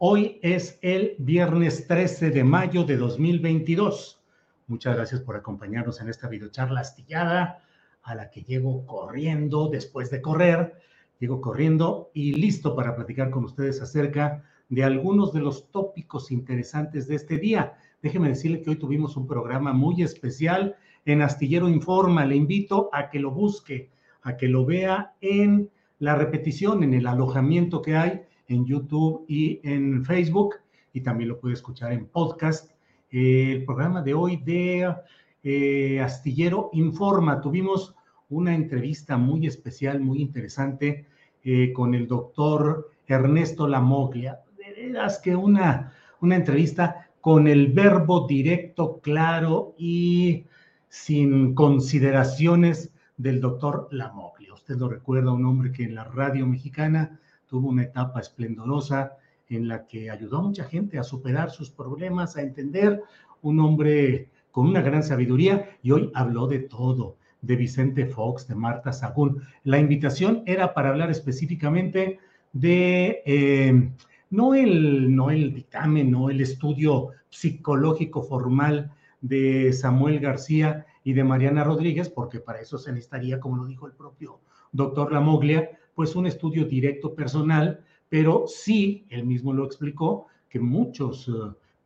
Hoy es el viernes 13 de mayo de 2022. Muchas gracias por acompañarnos en esta videocharla astillada a la que llego corriendo después de correr. Llego corriendo y listo para platicar con ustedes acerca de algunos de los tópicos interesantes de este día. Déjeme decirle que hoy tuvimos un programa muy especial en Astillero Informa. Le invito a que lo busque, a que lo vea en la repetición, en el alojamiento que hay en YouTube y en Facebook, y también lo puede escuchar en podcast. el programa de hoy de eh, Astillero Informa, tuvimos una entrevista muy especial, muy interesante eh, con el doctor Ernesto Lamoglia. De veras que una, una entrevista con el verbo directo, claro y sin consideraciones del doctor Lamoglia. Usted lo recuerda, un hombre que en la radio mexicana tuvo una etapa esplendorosa en la que ayudó a mucha gente a superar sus problemas, a entender, un hombre con una gran sabiduría y hoy habló de todo, de Vicente Fox, de Marta Sagún. La invitación era para hablar específicamente de eh, no, el, no el dictamen, no el estudio psicológico formal de Samuel García y de Mariana Rodríguez, porque para eso se necesitaría, como lo dijo el propio doctor Lamoglia, pues un estudio directo personal, pero sí, él mismo lo explicó, que muchos eh,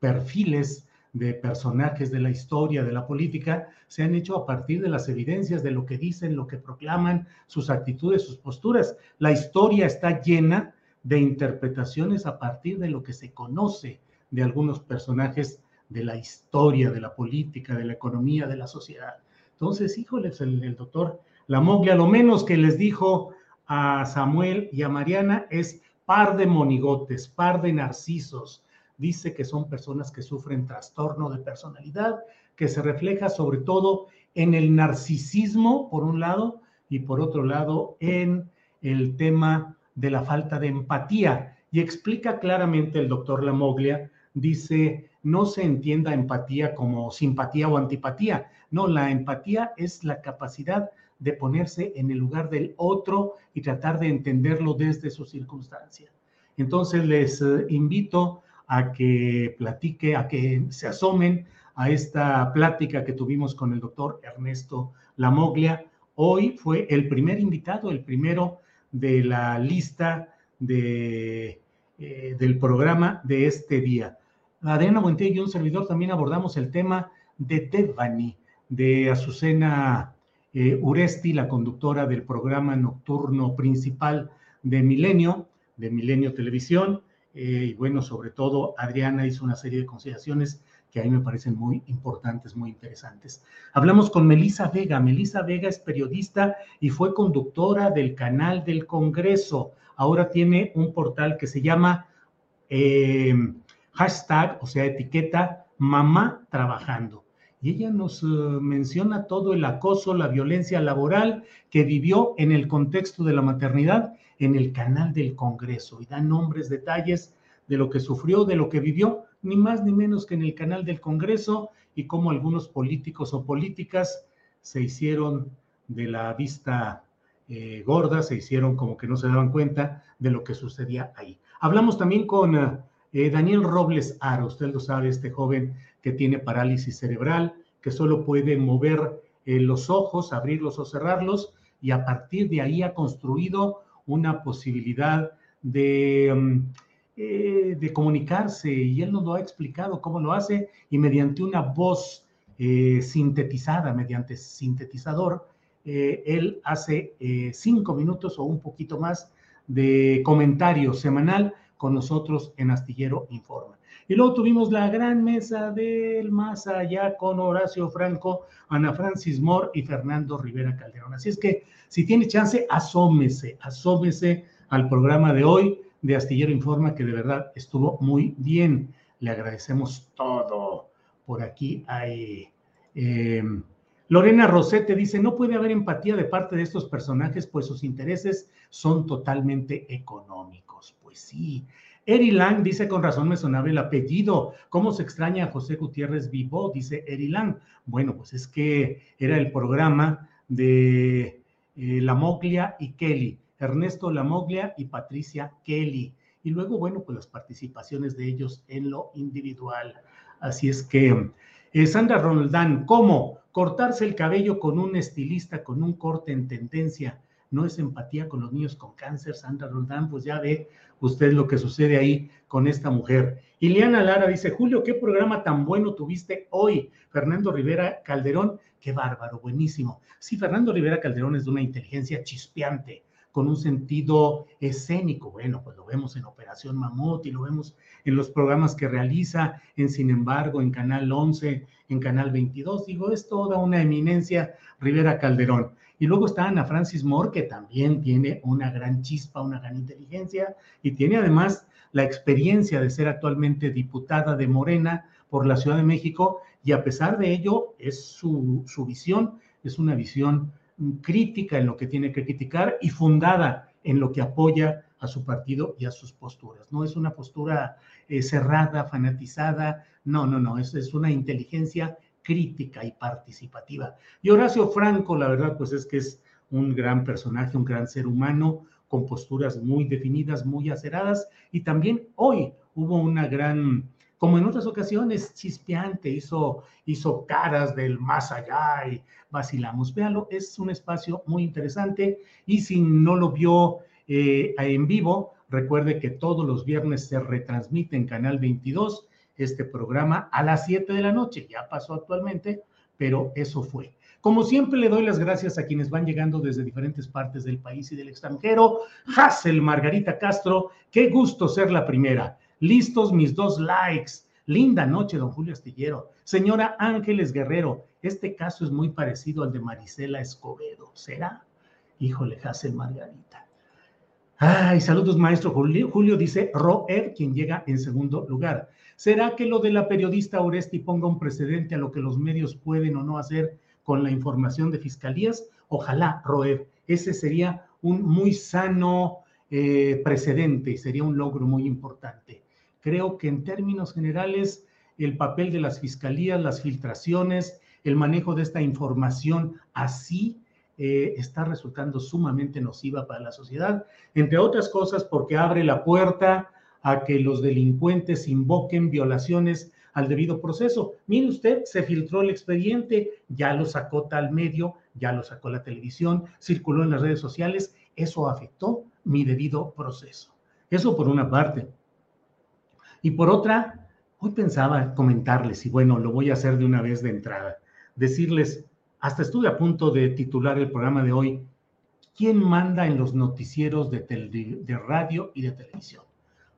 perfiles de personajes de la historia, de la política, se han hecho a partir de las evidencias de lo que dicen, lo que proclaman, sus actitudes, sus posturas. La historia está llena de interpretaciones a partir de lo que se conoce de algunos personajes de la historia, de la política, de la economía, de la sociedad. Entonces, híjoles, el, el doctor Lamoglia, lo menos que les dijo a Samuel y a Mariana es par de monigotes, par de narcisos. Dice que son personas que sufren trastorno de personalidad, que se refleja sobre todo en el narcisismo, por un lado, y por otro lado, en el tema de la falta de empatía. Y explica claramente el doctor Lamoglia, dice, no se entienda empatía como simpatía o antipatía. No, la empatía es la capacidad de ponerse en el lugar del otro y tratar de entenderlo desde su circunstancia. Entonces les eh, invito a que platique, a que se asomen a esta plática que tuvimos con el doctor Ernesto Lamoglia. Hoy fue el primer invitado, el primero de la lista de, eh, del programa de este día. Adriana Buentello y un servidor también abordamos el tema de Devani, de Azucena eh, Uresti, la conductora del programa nocturno principal de Milenio, de Milenio Televisión. Eh, y bueno, sobre todo, Adriana hizo una serie de consideraciones que a mí me parecen muy importantes, muy interesantes. Hablamos con Melisa Vega. Melisa Vega es periodista y fue conductora del canal del Congreso. Ahora tiene un portal que se llama eh, hashtag, o sea, etiqueta Mamá Trabajando y ella nos eh, menciona todo el acoso, la violencia laboral que vivió en el contexto de la maternidad en el canal del Congreso y da nombres, detalles de lo que sufrió, de lo que vivió, ni más ni menos que en el canal del Congreso y cómo algunos políticos o políticas se hicieron de la vista eh, gorda, se hicieron como que no se daban cuenta de lo que sucedía ahí. Hablamos también con eh, Daniel Robles Aro, usted lo sabe, este joven que tiene parálisis cerebral, que solo puede mover eh, los ojos, abrirlos o cerrarlos, y a partir de ahí ha construido una posibilidad de, mm, de comunicarse, y él nos lo ha explicado cómo lo hace, y mediante una voz sintetizada, mediante sintetizador, eh, él hace eh, cinco minutos o un poquito más de comentario semanal con nosotros en Astillero Informa. Y luego tuvimos la gran mesa del más allá con Horacio Franco, Ana Francis Moore y Fernando Rivera Calderón. Así es que si tiene chance, asómese, asómese al programa de hoy de Astillero Informa, que de verdad estuvo muy bien. Le agradecemos todo. Por aquí hay... Eh, Lorena Rosete dice, no puede haber empatía de parte de estos personajes, pues sus intereses son totalmente económicos. Pues sí. Eri Lang dice, con razón me sonaba el apellido. ¿Cómo se extraña a José Gutiérrez Vivo? Dice Eri Lang. Bueno, pues es que era el programa de eh, La Moglia y Kelly. Ernesto Lamoglia y Patricia Kelly. Y luego, bueno, pues las participaciones de ellos en lo individual. Así es que, eh, Sandra Roldán, ¿cómo? Cortarse el cabello con un estilista, con un corte en tendencia, no es empatía con los niños con cáncer. Sandra Roldán, pues ya ve usted lo que sucede ahí con esta mujer. Iliana Lara dice, Julio, ¿qué programa tan bueno tuviste hoy? Fernando Rivera Calderón, qué bárbaro, buenísimo. Sí, Fernando Rivera Calderón es de una inteligencia chispeante, con un sentido escénico. Bueno, pues lo vemos en Operación Mamut y lo vemos en los programas que realiza, en Sin embargo, en Canal 11, en Canal 22. Digo, es toda una eminencia Rivera Calderón. Y luego está Ana Francis Moore, que también tiene una gran chispa, una gran inteligencia y tiene además la experiencia de ser actualmente diputada de Morena por la Ciudad de México y a pesar de ello es su, su visión, es una visión crítica en lo que tiene que criticar y fundada en lo que apoya a su partido y a sus posturas. No es una postura eh, cerrada, fanatizada, no, no, no, es, es una inteligencia crítica y participativa. Y Horacio Franco, la verdad, pues es que es un gran personaje, un gran ser humano, con posturas muy definidas, muy aceradas, y también hoy hubo una gran como en otras ocasiones, chispeante, hizo, hizo caras del más allá y vacilamos. Véalo, es un espacio muy interesante y si no lo vio eh, en vivo, recuerde que todos los viernes se retransmite en Canal 22 este programa a las 7 de la noche. Ya pasó actualmente, pero eso fue. Como siempre, le doy las gracias a quienes van llegando desde diferentes partes del país y del extranjero. Hassel Margarita Castro, qué gusto ser la primera. Listos mis dos likes. Linda noche, don Julio Astillero. Señora Ángeles Guerrero, este caso es muy parecido al de Marisela Escobedo. ¿Será? Híjole, Hazel Margarita. Ay, saludos, maestro Julio. Julio dice Roer, quien llega en segundo lugar. ¿Será que lo de la periodista Oresti ponga un precedente a lo que los medios pueden o no hacer con la información de fiscalías? Ojalá, Roer. Ese sería un muy sano eh, precedente y sería un logro muy importante. Creo que en términos generales el papel de las fiscalías, las filtraciones, el manejo de esta información así eh, está resultando sumamente nociva para la sociedad, entre otras cosas porque abre la puerta a que los delincuentes invoquen violaciones al debido proceso. Mire usted, se filtró el expediente, ya lo sacó tal medio, ya lo sacó la televisión, circuló en las redes sociales, eso afectó mi debido proceso. Eso por una parte. Y por otra, hoy pensaba comentarles, y bueno, lo voy a hacer de una vez de entrada, decirles, hasta estuve a punto de titular el programa de hoy, ¿quién manda en los noticieros de, de radio y de televisión?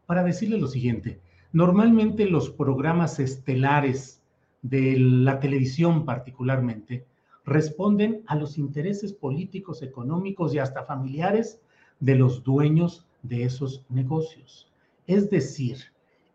Para decirles lo siguiente, normalmente los programas estelares de la televisión particularmente responden a los intereses políticos, económicos y hasta familiares de los dueños de esos negocios. Es decir,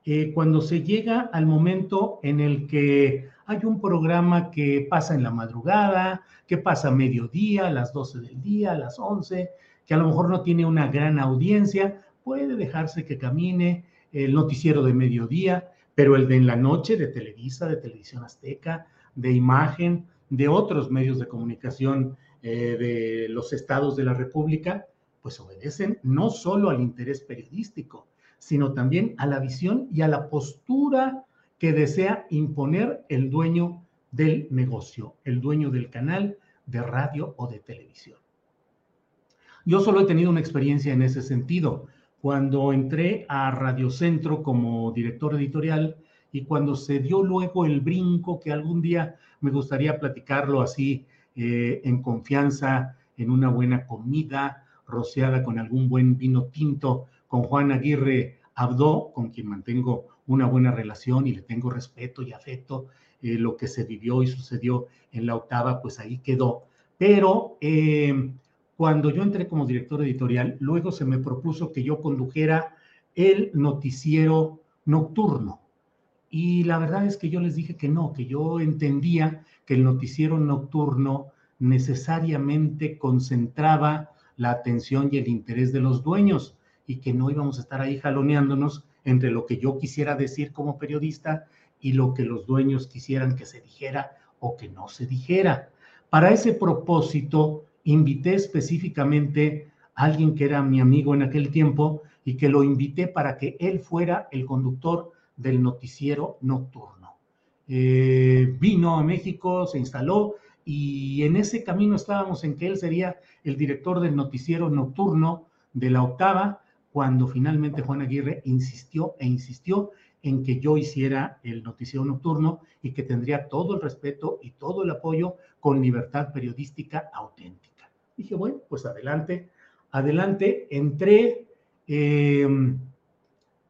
eh, cuando se llega al momento en el que hay un programa que pasa en la madrugada, que pasa a mediodía, a las 12 del día, a las 11, que a lo mejor no tiene una gran audiencia, puede dejarse que camine el noticiero de mediodía, pero el de en la noche de Televisa, de Televisión Azteca, de Imagen, de otros medios de comunicación eh, de los estados de la República, pues obedecen no solo al interés periodístico, sino también a la visión y a la postura que desea imponer el dueño del negocio, el dueño del canal de radio o de televisión. Yo solo he tenido una experiencia en ese sentido. Cuando entré a Radio Centro como director editorial y cuando se dio luego el brinco que algún día me gustaría platicarlo así eh, en confianza, en una buena comida, rociada con algún buen vino tinto, con Juan Aguirre Abdo, con quien mantengo una buena relación y le tengo respeto y afecto. Eh, lo que se vivió y sucedió en la octava, pues ahí quedó. Pero eh, cuando yo entré como director editorial, luego se me propuso que yo condujera el noticiero nocturno. Y la verdad es que yo les dije que no, que yo entendía que el noticiero nocturno necesariamente concentraba la atención y el interés de los dueños y que no íbamos a estar ahí jaloneándonos entre lo que yo quisiera decir como periodista y lo que los dueños quisieran que se dijera o que no se dijera. Para ese propósito, invité específicamente a alguien que era mi amigo en aquel tiempo y que lo invité para que él fuera el conductor del noticiero nocturno. Eh, vino a México, se instaló y en ese camino estábamos en que él sería el director del noticiero nocturno de la octava, cuando finalmente Juan Aguirre insistió e insistió en que yo hiciera el noticiero nocturno y que tendría todo el respeto y todo el apoyo con libertad periodística auténtica. Dije, bueno, pues adelante, adelante. Entré em,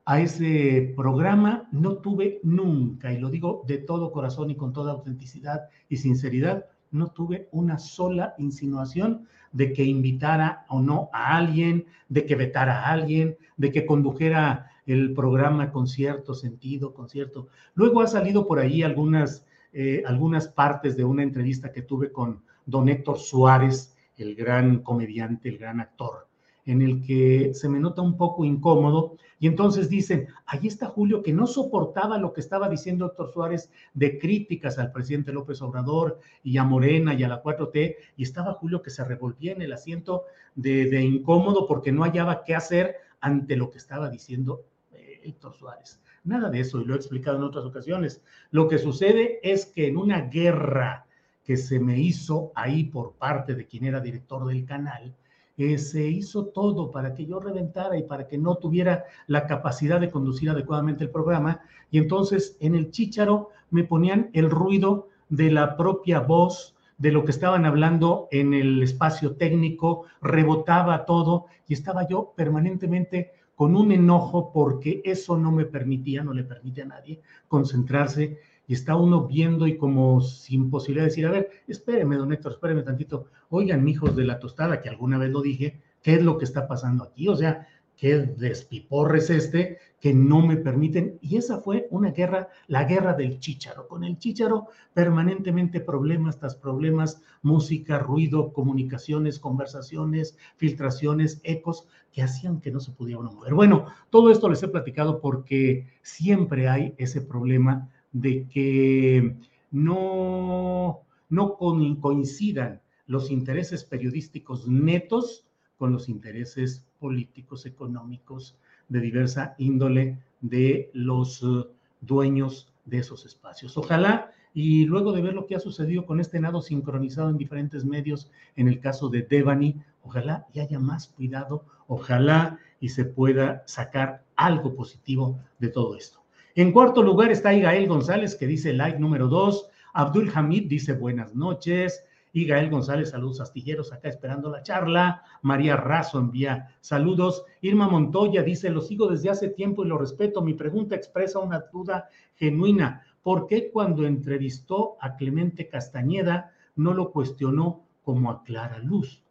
a ese programa, no tuve nunca, y lo digo de todo corazón y con toda autenticidad y sinceridad, no tuve una sola insinuación de que invitara o no a alguien, de que vetara a alguien, de que condujera el programa con cierto sentido, con cierto. Luego ha salido por ahí algunas, eh, algunas partes de una entrevista que tuve con don Héctor Suárez, el gran comediante, el gran actor, en el que se me nota un poco incómodo y entonces dicen, ahí está Julio que no soportaba lo que estaba diciendo Héctor Suárez de críticas al presidente López Obrador y a Morena y a la 4T, y estaba Julio que se revolvía en el asiento de, incómodo porque no hallaba qué hacer ante lo que estaba diciendo Héctor Suárez. Nada de eso, y lo he explicado en otras ocasiones. Lo que sucede es que en una guerra que se me hizo ahí por parte de quien era director del canal, eh, se hizo todo para que yo reventara y para que no tuviera la capacidad de conducir adecuadamente el programa. Y entonces en el chícharo me ponían el ruido de la propia voz, de lo que estaban hablando en el espacio técnico, rebotaba todo y estaba yo permanentemente con un enojo porque eso no me permitía, no le permite a nadie concentrarse y está uno viendo y como sin posibilidad de decir, a ver, espéreme, don Héctor, espéreme tantito, oigan, hijos de la tostada, que alguna vez lo dije, ¿qué es lo que está pasando aquí? O sea, qué despiporres este que no me permiten. Y esa fue una guerra, la guerra del chícharo. Con el chícharo permanentemente problemas tras problemas, música, ruido, comunicaciones, conversaciones, filtraciones, ecos que hacían que no se pudiera uno mover. Bueno, todo esto les he platicado porque siempre hay ese problema de que no, no coincidan los intereses periodísticos netos con los intereses políticos, económicos, de diversa índole de los eh, dueños de esos espacios. Ojalá, y luego de ver lo que ha sucedido con este nado sincronizado en diferentes medios, en el caso de Devani, ojalá y haya más cuidado, ojalá y se pueda sacar algo positivo de todo esto. En cuarto lugar está Igael González, que dice like número dos. Abdul Hamid dice buenas noches y Gael González, saludos astilleros, acá esperando la charla. María Razo envía saludos. Irma Montoya dice, lo sigo desde hace tiempo y lo respeto. Mi pregunta expresa una duda genuina. ¿Por qué cuando entrevistó a Clemente Castañeda no lo cuestionó como a Clara Luz?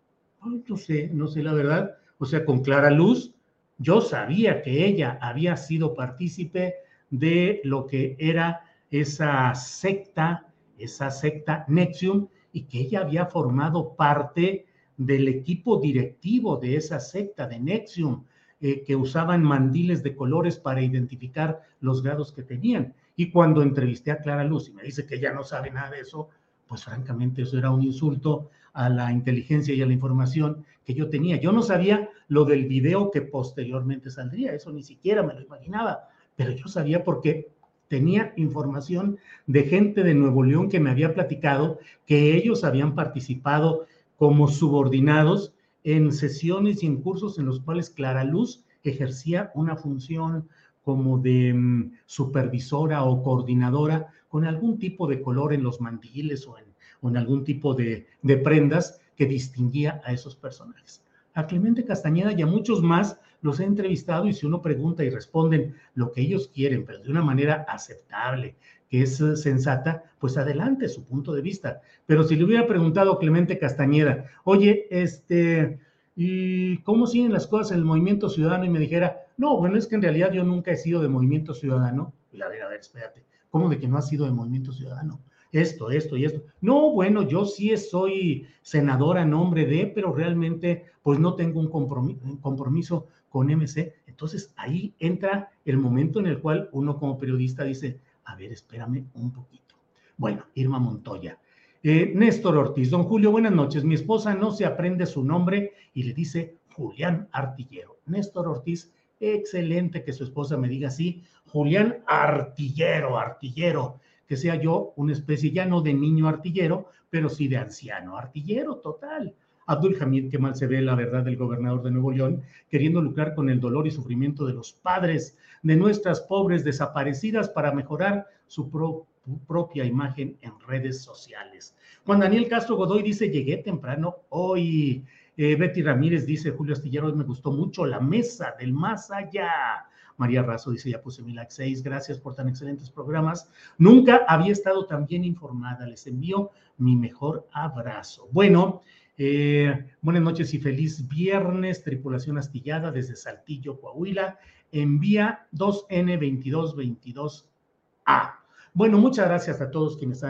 no sé, no sé la verdad. O sea, con Clara Luz, yo sabía que ella había sido partícipe de lo que era esa secta, esa secta Nexium, y que ella había formado parte del equipo directivo de esa secta de Nexium, eh, que usaban mandiles de colores para identificar los grados que tenían. Y cuando entrevisté a Clara Luz y me dice que ella no sabe nada de eso, pues francamente eso era un insulto a la inteligencia y a la información que yo tenía. Yo no sabía lo del video que posteriormente saldría, eso ni siquiera me lo imaginaba, pero yo sabía porque tenía información de gente de Nuevo León que me había platicado que ellos habían participado como subordinados en sesiones y en cursos en los cuales Clara Luz ejercía una función como de mm, supervisora o coordinadora con algún tipo de color en los mandiles o en, algún tipo de, de prendas que distinguía a esos personajes. A Clemente Castañeda y a muchos más los he entrevistado y si uno pregunta y responden lo que ellos quieren, pero de una manera aceptable, que es eh, sensata, pues adelante su punto de vista. Pero si le hubiera preguntado a Clemente Castañeda, oye, este, ¿y cómo siguen las cosas en el movimiento ciudadano? Y me dijera, no, bueno, es que en realidad yo nunca he sido de movimiento ciudadano. Y a ver, a ver, espérate, ¿cómo de que no has sido de movimiento ciudadano? Esto, esto y esto. No, bueno, yo sí soy senadora nombre de, pero realmente pues no tengo un compromiso, compromiso con MC. Entonces ahí entra el momento en el cual uno como periodista dice, a ver, espérame un poquito. Bueno, Irma Montoya. Eh, Néstor Ortiz, don Julio, buenas noches. Mi esposa no se aprende su nombre y le dice Julián Artillero. Néstor Ortiz, excelente que su esposa me diga así, Julián Artillero, Artillero, que sea yo una especie ya no de niño artillero, pero sí de anciano artillero total. Abdul Hamid, que mal se ve la verdad del gobernador de Nuevo León, queriendo lucrar con el dolor y sufrimiento de los padres de nuestras pobres desaparecidas para mejorar su propia imagen en redes sociales. Juan Daniel Castro Godoy dice, llegué temprano hoy. Eh, Betty Ramírez dice, Julio Astillero, me gustó mucho la mesa del más allá. María Razo dice, ya puse mi like 6, gracias por tan excelentes programas. Nunca había estado tan bien informada, les envío mi mejor abrazo. Bueno, eh, buenas noches y feliz viernes, tripulación astillada desde Saltillo, Coahuila, envía 2N2222A. Bueno, muchas gracias a todos quienes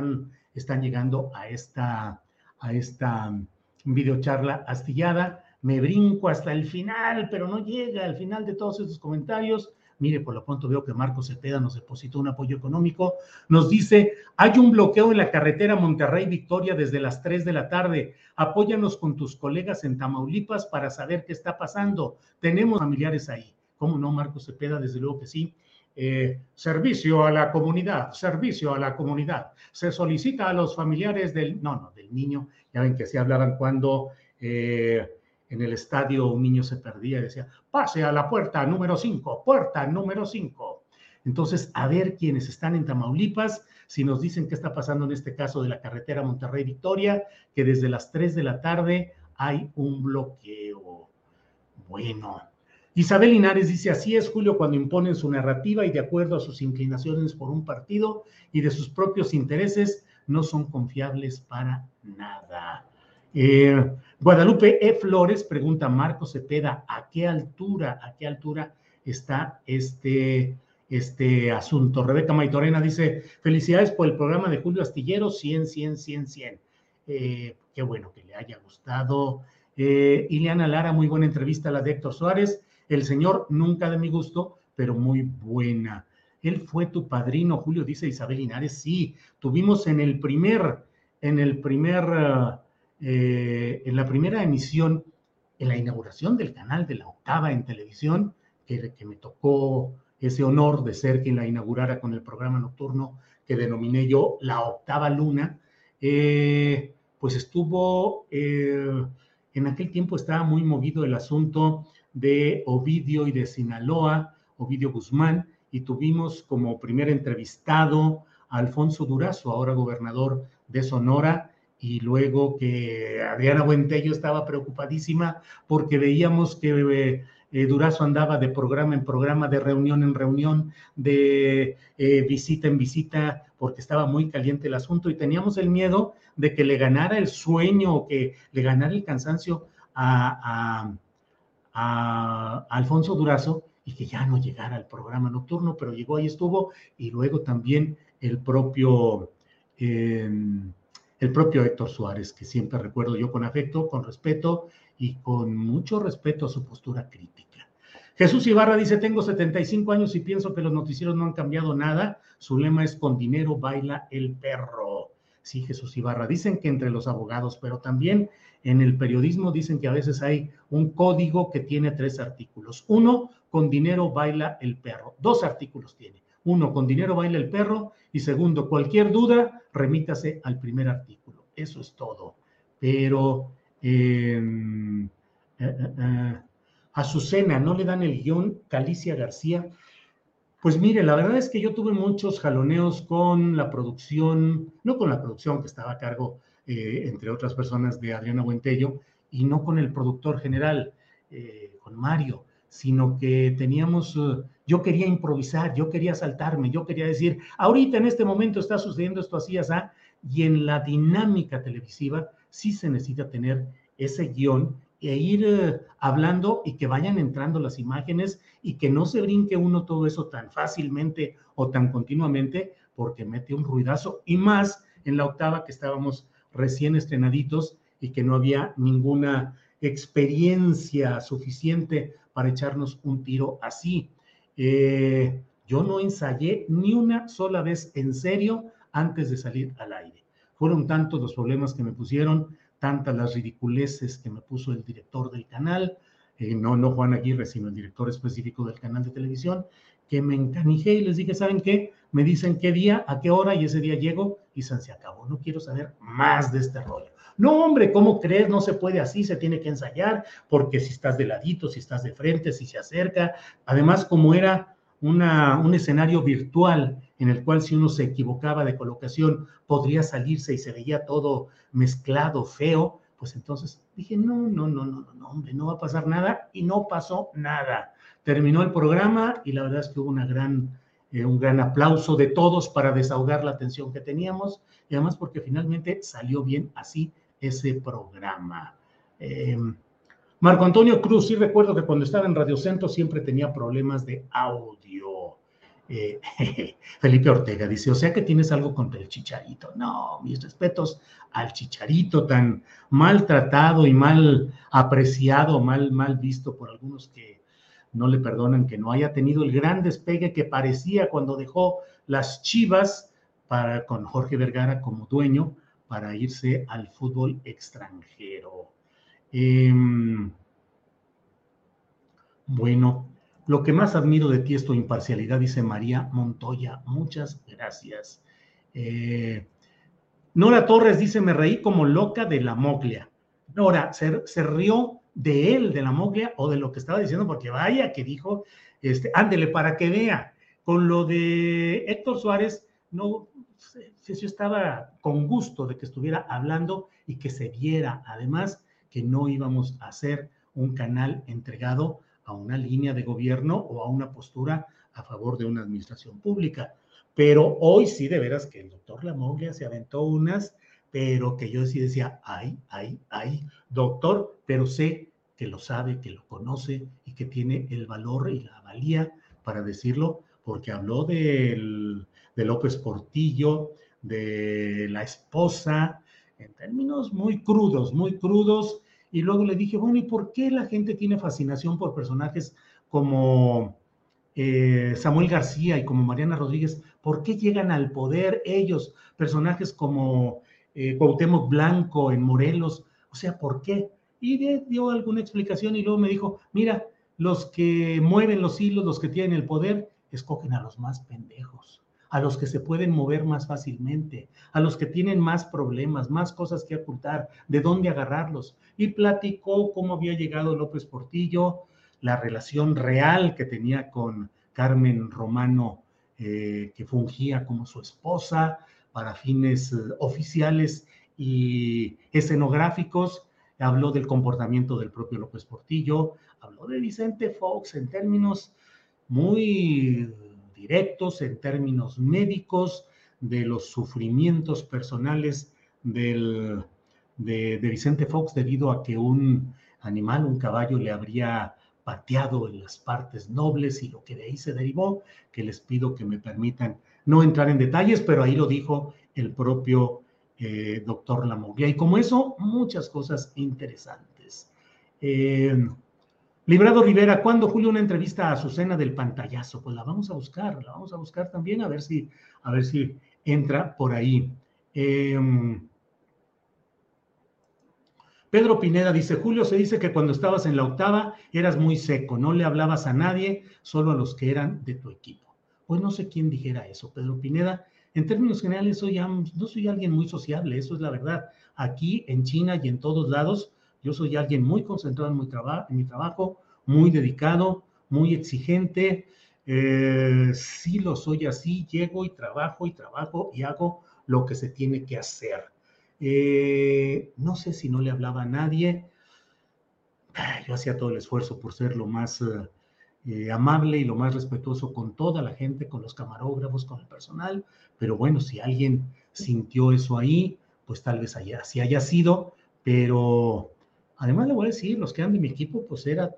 están llegando a esta, a esta videocharla astillada. Me brinco hasta el final, pero no llega al final de todos estos comentarios. Mire, por lo pronto veo que Marcos Cepeda nos depositó un apoyo económico. Nos dice, hay un bloqueo en la carretera Monterrey-Victoria desde las 3 de la tarde. Apóyanos con tus colegas en Tamaulipas para saber qué está pasando. Tenemos familiares ahí. ¿Cómo no, Marcos Cepeda? Desde luego que sí. Eh, servicio a la comunidad, servicio a la comunidad. Se solicita a los familiares del, no, no, del niño. Ya ven que se hablaban cuando... Eh, en el estadio un niño se perdía y decía, pase a la puerta número 5, puerta número 5. Entonces, a ver quiénes están en Tamaulipas, si nos dicen qué está pasando en este caso de la carretera Monterrey-Victoria, que desde las 3 de la tarde hay un bloqueo. Bueno, Isabel Linares dice, así es, Julio, cuando imponen su narrativa y de acuerdo a sus inclinaciones por un partido y de sus propios intereses, no son confiables para nada. Eh, Guadalupe E. Flores pregunta Marco Cepeda, ¿a qué altura, a qué altura está este, este asunto? Rebeca Maitorena dice, felicidades por el programa de Julio Astillero, 100, 100, 100, 100. qué bueno que le haya gustado. Eh, Ileana Lara, muy buena entrevista la de Héctor Suárez. El señor, nunca de mi gusto, pero muy buena. Él fue tu padrino, Julio, dice Isabel Linares. Sí, tuvimos en el primer, en el primer... eh, en la primera emisión, en la inauguración del canal de la octava en televisión, que, me tocó ese honor de ser quien la inaugurara con el programa nocturno que denominé yo La Octava Luna, eh, pues estuvo, eh, en aquel tiempo estaba muy movido el asunto de Ovidio y de Sinaloa, Ovidio Guzmán, y tuvimos como primer entrevistado a Alfonso Durazo, ahora gobernador de Sonora, y luego que Adriana Buentello estaba preocupadísima porque veíamos que eh, Durazo andaba de programa en programa, de reunión en reunión, de eh, visita en visita, porque estaba muy caliente el asunto y teníamos el miedo de que le ganara el sueño o que le ganara el cansancio a, Alfonso Durazo y que ya no llegara al programa nocturno, pero llegó ahí estuvo y luego también el propio... Em, el propio Héctor Suárez, que siempre recuerdo yo con afecto, con respeto y con mucho respeto a su postura crítica. Jesús Ibarra dice, tengo 75 años y pienso que los noticieros no han cambiado nada. Su lema es con dinero baila el perro. Sí, Jesús Ibarra. Dicen que entre los abogados, pero también en el periodismo dicen que a veces hay un código que tiene tres artículos. Uno, con dinero baila el perro. Dos artículos tiene. Uno, con dinero baila el perro. Y segundo, cualquier duda, remítase al primer artículo. Eso es todo. Pero em, eh, eh, eh, Azucena, ¿no le dan el guion Calicia García? Pues mire, la verdad es que yo tuve muchos jaloneos con la producción, no con la producción que estaba a cargo, eh, entre otras personas, de Adriana Buentello, y no con el productor general, con Mario, sino que teníamos, uh, yo quería improvisar, yo quería saltarme, yo quería decir, ahorita en este momento está sucediendo esto así, así, y en la dinámica televisiva sí se necesita tener ese guion e ir eh, hablando y que vayan entrando las imágenes y que no se brinque uno todo eso tan fácilmente o tan continuamente porque mete un ruidazo y más en la octava que estábamos recién estrenaditos y que no había ninguna experiencia suficiente para echarnos un tiro así. Eh, yo no ensayé ni una sola vez en serio antes de salir al aire. Fueron tantos los problemas que me pusieron tantas las ridiculeces que me puso el director del canal, eh, no, no Juan Aguirre, sino el director específico del canal de televisión, que me encanijé y les dije, ¿saben qué? Me dicen qué día, a qué hora y ese día llego y se acabó. No quiero saber más de este rollo. No, hombre, ¿cómo crees? No se puede así, se tiene que ensayar, porque si estás de ladito, si estás de frente, si se acerca. Además, como era una, un escenario virtual en el cual si uno se equivocaba de colocación podría salirse y se veía todo mezclado, feo, pues entonces dije, no, no, no, no, no, hombre, no va a pasar nada y no pasó nada. Terminó el programa y la verdad es que hubo una gran, eh, un gran aplauso de todos para desahogar la tensión que teníamos y además porque finalmente salió bien así ese programa. Em, Marco Antonio Cruz, sí recuerdo que cuando estaba en Radio Centro siempre tenía problemas de audio. Eh, Felipe Ortega dice, o sea que tienes algo contra el chicharito. No, mis respetos al chicharito tan maltratado y mal apreciado, mal, mal visto por algunos que no le perdonan que no haya tenido el gran despegue que parecía cuando dejó las Chivas para, con Jorge Vergara como dueño para irse al fútbol extranjero. Em, bueno, lo que más admiro de ti es tu imparcialidad, dice María Montoya. Muchas gracias. Eh, Nora Torres dice, me reí como loca de la moglia. Nora, ¿se, ¿se, rió de él, de la moglia, o de lo que estaba diciendo? Porque vaya que dijo, este, ándele para que vea. Con lo de Héctor Suárez, no, yo estaba con gusto de que estuviera hablando y que se viera, además, que no íbamos a hacer un canal entregado a una línea de gobierno o a una postura a favor de una administración pública. Pero hoy sí, de veras, que el doctor Lamoglia se aventó unas, pero que yo sí decía, ay, ay, ay, doctor, pero sé que lo sabe, que lo conoce y que tiene el valor y la valía para decirlo, porque habló del, de López Portillo, de la esposa, en términos muy crudos, muy crudos, y luego le dije, bueno, ¿y por qué la gente tiene fascinación por personajes como eh, Samuel García y como Mariana Rodríguez? ¿Por qué llegan al poder ellos, personajes como eh, Cuauhtémoc Blanco en Morelos? O sea, ¿por qué? Y dio alguna explicación y luego me dijo, mira, los que mueven los hilos, los que tienen el poder, escogen a los más pendejos a los que se pueden mover más fácilmente, a los que tienen más problemas, más cosas que ocultar, de dónde agarrarlos. Y platicó cómo había llegado López Portillo, la relación real que tenía con Carmen Romano, eh, que fungía como su esposa para fines eh, oficiales y escenográficos. Habló del comportamiento del propio López Portillo, habló de Vicente Fox en términos muy directos en términos médicos de los sufrimientos personales del, de, Vicente Fox debido a que un animal, un caballo, le habría pateado en las partes nobles y lo que de ahí se derivó, que les pido que me permitan no entrar en detalles, pero ahí lo dijo el propio eh, doctor Lamoglia. Y como eso, muchas cosas interesantes. Eh, Librado Rivera, ¿cuándo, Julio, una entrevista a Azucena del pantallazo? Pues la vamos a buscar, la vamos a buscar también, a ver si, a ver si entra por ahí. Em, Pedro Pineda dice, Julio, se dice que cuando estabas en la octava eras muy seco, no le hablabas a nadie, solo a los que eran de tu equipo. Pues no sé quién dijera eso, Pedro Pineda. En términos generales, soy, no soy alguien muy sociable, eso es la verdad. Aquí, en China y en todos lados, yo soy alguien muy concentrado en mi, en mi trabajo, muy dedicado, muy exigente. Eh, sí lo soy así, llego y trabajo y trabajo y hago lo que se tiene que hacer. Eh, no sé si no le hablaba a nadie. Yo hacía todo el esfuerzo por ser lo más eh, amable y lo más respetuoso con toda la gente, con los camarógrafos, con el personal. Pero bueno, si alguien sintió eso ahí, pues tal vez haya, así haya sido. Pero además le voy a decir, los que eran de mi equipo, pues era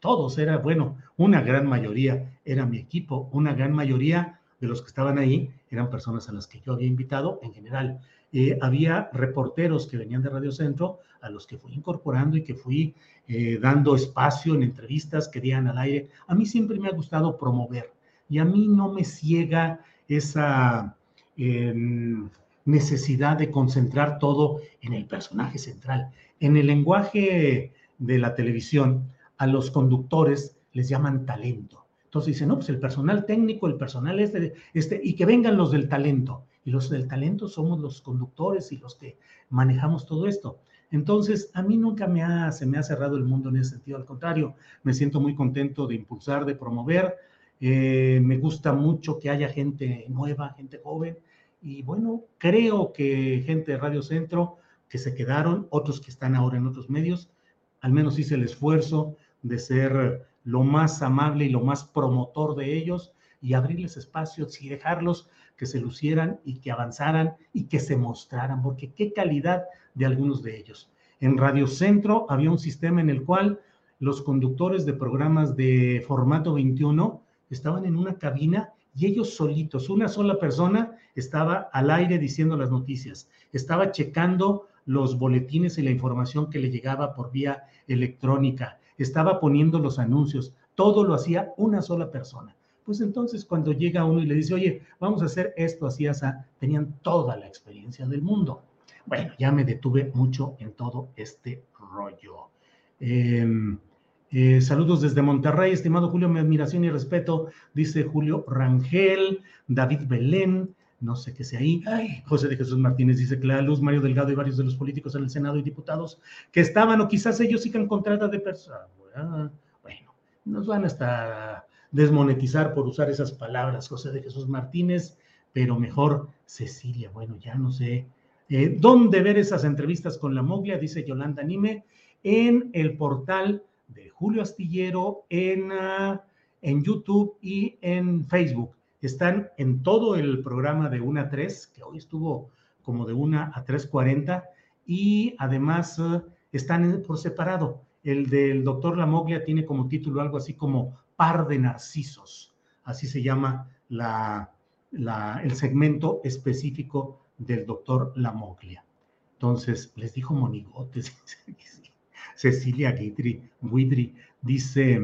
todos, era bueno, una gran mayoría era mi equipo, una gran mayoría de los que estaban ahí eran personas a las que yo había invitado en general. Eh, había reporteros que venían de Radio Centro a los que fui incorporando y que fui eh, dando espacio en entrevistas que dieran al aire. A mí siempre me ha gustado promover y a mí no me ciega esa em, necesidad de concentrar todo en el personaje central. En el lenguaje de la televisión, a los conductores les llaman talento. Entonces dicen, no, pues el personal técnico, el personal este, este, y que vengan los del talento y los del talento somos los conductores y los que manejamos todo esto. Entonces, a mí nunca me ha, se me ha cerrado el mundo en ese sentido, al contrario, me siento muy contento de impulsar, de promover, eh, me gusta mucho que haya gente nueva, gente joven, y bueno, creo que gente de Radio Centro que se quedaron, otros que están ahora en otros medios, al menos hice el esfuerzo de ser lo más amable y lo más promotor de ellos y abrirles espacios y dejarlos que se lucieran y que avanzaran y que se mostraran, porque qué calidad de algunos de ellos. En Radio Centro había un sistema en el cual los conductores de programas de formato 21 estaban en una cabina y ellos solitos, una sola persona estaba al aire diciendo las noticias, estaba checando los boletines y la información que le llegaba por vía electrónica, estaba poniendo los anuncios, todo lo hacía una sola persona pues entonces cuando llega uno y le dice, oye, vamos a hacer esto así, así, tenían toda la experiencia del mundo. Bueno, ya me detuve mucho en todo este rollo. Em, eh, saludos desde Monterrey, estimado Julio, mi admiración y respeto, dice Julio Rangel, David Belén, no sé qué sea ahí, José de Jesús Martínez dice Clara Luz, Mario Delgado y varios de los políticos en el Senado y diputados que estaban o quizás ellos sigan contrata de personas. Ah, bueno, nos van a estar desmonetizar por usar esas palabras, José de Jesús Martínez, pero mejor Cecilia. Bueno, ya no sé. Eh, ¿Dónde ver esas entrevistas con la Moglia? Dice Yolanda Nime, en el portal Julio Astillero, en, ah, en YouTube y en Facebook. Están en todo el programa de 1 a 3, que hoy estuvo como de 1 a 3.40, y además ah, están por separado. El del doctor Lamoglia tiene como título algo así como par de narcisos. Así se llama la, el segmento específico del doctor Lamoglia. Entonces, les dijo monigotes. Cecilia Guidri, Guidri dice,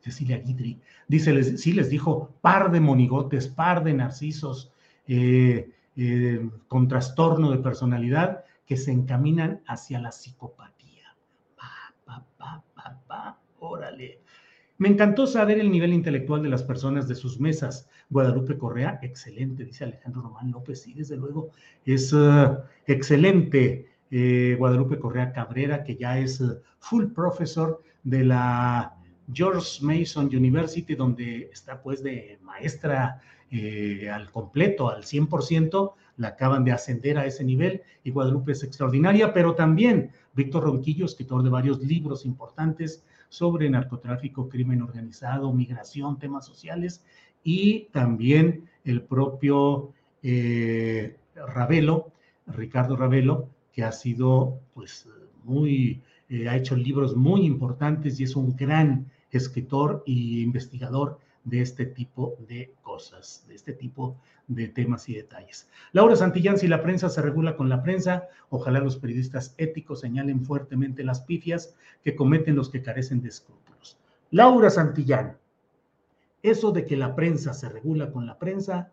Cecilia Guidri, dice, les, sí les dijo par de monigotes, par de narcisos eh, eh, con trastorno de personalidad que se encaminan hacia la psicopatía. Pa, pa, pa, pa, pa, órale. Me encantó saber el nivel intelectual de las personas de sus mesas. Guadalupe Correa, excelente, dice Alejandro Román López, sí, desde luego, es eh, excelente. Eh, Guadalupe Correa Cabrera, que ya es eh, full profesor de la George Mason University, donde está pues de maestra al completo, al 100%, la acaban de ascender a ese nivel y Guadalupe es extraordinaria, pero también Víctor Ronquillo, escritor de varios libros importantes, sobre narcotráfico, crimen organizado, migración, temas sociales y también el propio eh, Ravelo, Ricardo Ravelo, que ha sido pues muy, eh, ha hecho libros muy importantes y es un gran escritor e investigador de este tipo de cosas, de este tipo de temas y detalles. Laura Santillán, si la prensa se regula con la prensa, ojalá los periodistas éticos señalen fuertemente las pifias que cometen los que carecen de escrúpulos. Laura Santillán, eso de que la prensa se regula con la prensa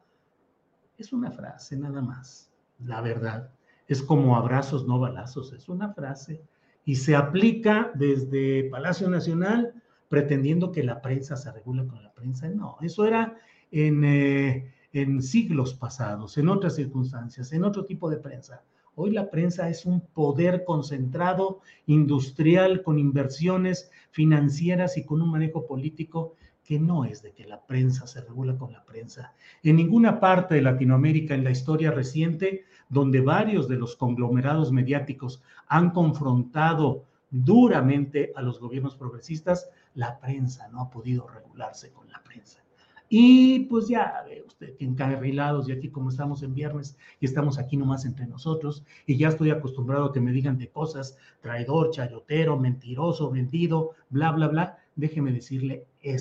es una frase nada más. la verdad, es como abrazos, no balazos, es una frase. Y se aplica desde Palacio Nacional pretendiendo que la prensa se regula con la prensa. No, eso era en, eh, en siglos pasados, en otras circunstancias, en otro tipo de prensa. Hoy la prensa es un poder concentrado, industrial, con inversiones financieras y con un manejo político que no es de que la prensa se regula con la prensa. En ninguna parte de Latinoamérica en la historia reciente, donde varios de los conglomerados mediáticos han confrontado duramente a los gobiernos progresistas, la prensa no ha podido regularse con la prensa. Y pues ya ve usted que encarrilados y aquí como estamos en viernes y estamos aquí nomás entre nosotros y ya estoy acostumbrado a que me digan de cosas, traidor, chayotero, mentiroso, vendido, bla, bla, bla, déjeme decirle esto.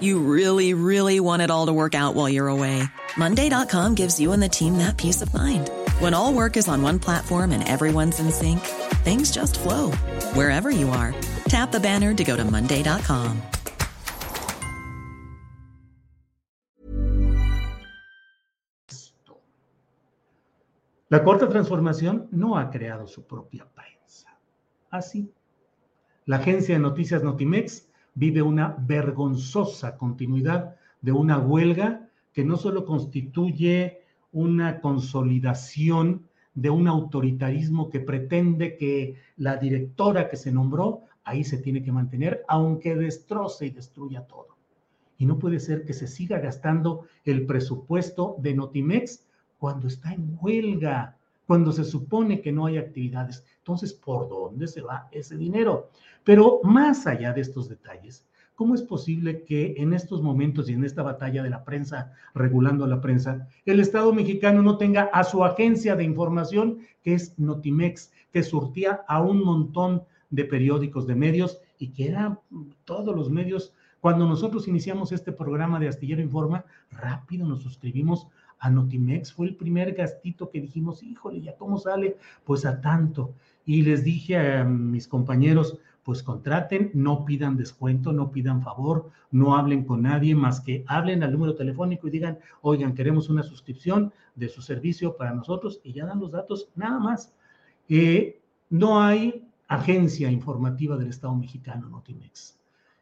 You really, really want it all to work out while you're away. Monday.com gives you and the team that peace of mind. When all work is on one platform and everyone's in sync, things just flow wherever you are. Tap the banner to go to Monday.com. La cuarta transformación no ha creado su propia prensa. Así, la agencia de noticias Notimex vive una vergonzosa continuidad de una huelga que no solo constituye una consolidación de un autoritarismo que pretende que la directora que se nombró ahí se tiene que mantener, aunque destroce y destruya todo. Y no puede ser que se siga gastando el presupuesto de Notimex cuando está en huelga, cuando se supone que no hay actividades. Entonces, ¿por dónde se va ese dinero? Pero más allá de estos detalles, ¿cómo es posible que en estos momentos y en esta batalla de la prensa, regulando a la prensa, el Estado mexicano no tenga a su agencia de información, que es Notimex, que surtía a un montón de periódicos, de medios, y que eran todos los medios. Cuando nosotros iniciamos este programa de Astillero Informa, rápido nos suscribimos a Notimex. Fue el primer gastito que dijimos, híjole, ¿ya cómo sale? Pues a tanto. Y les dije a mis compañeros, pues contraten, no pidan descuento, no pidan favor, no hablen con nadie más que hablen al número telefónico y digan, oigan, queremos una suscripción de su servicio para nosotros y ya dan los datos, nada más. Eh, no hay agencia informativa del Estado mexicano, Notimex.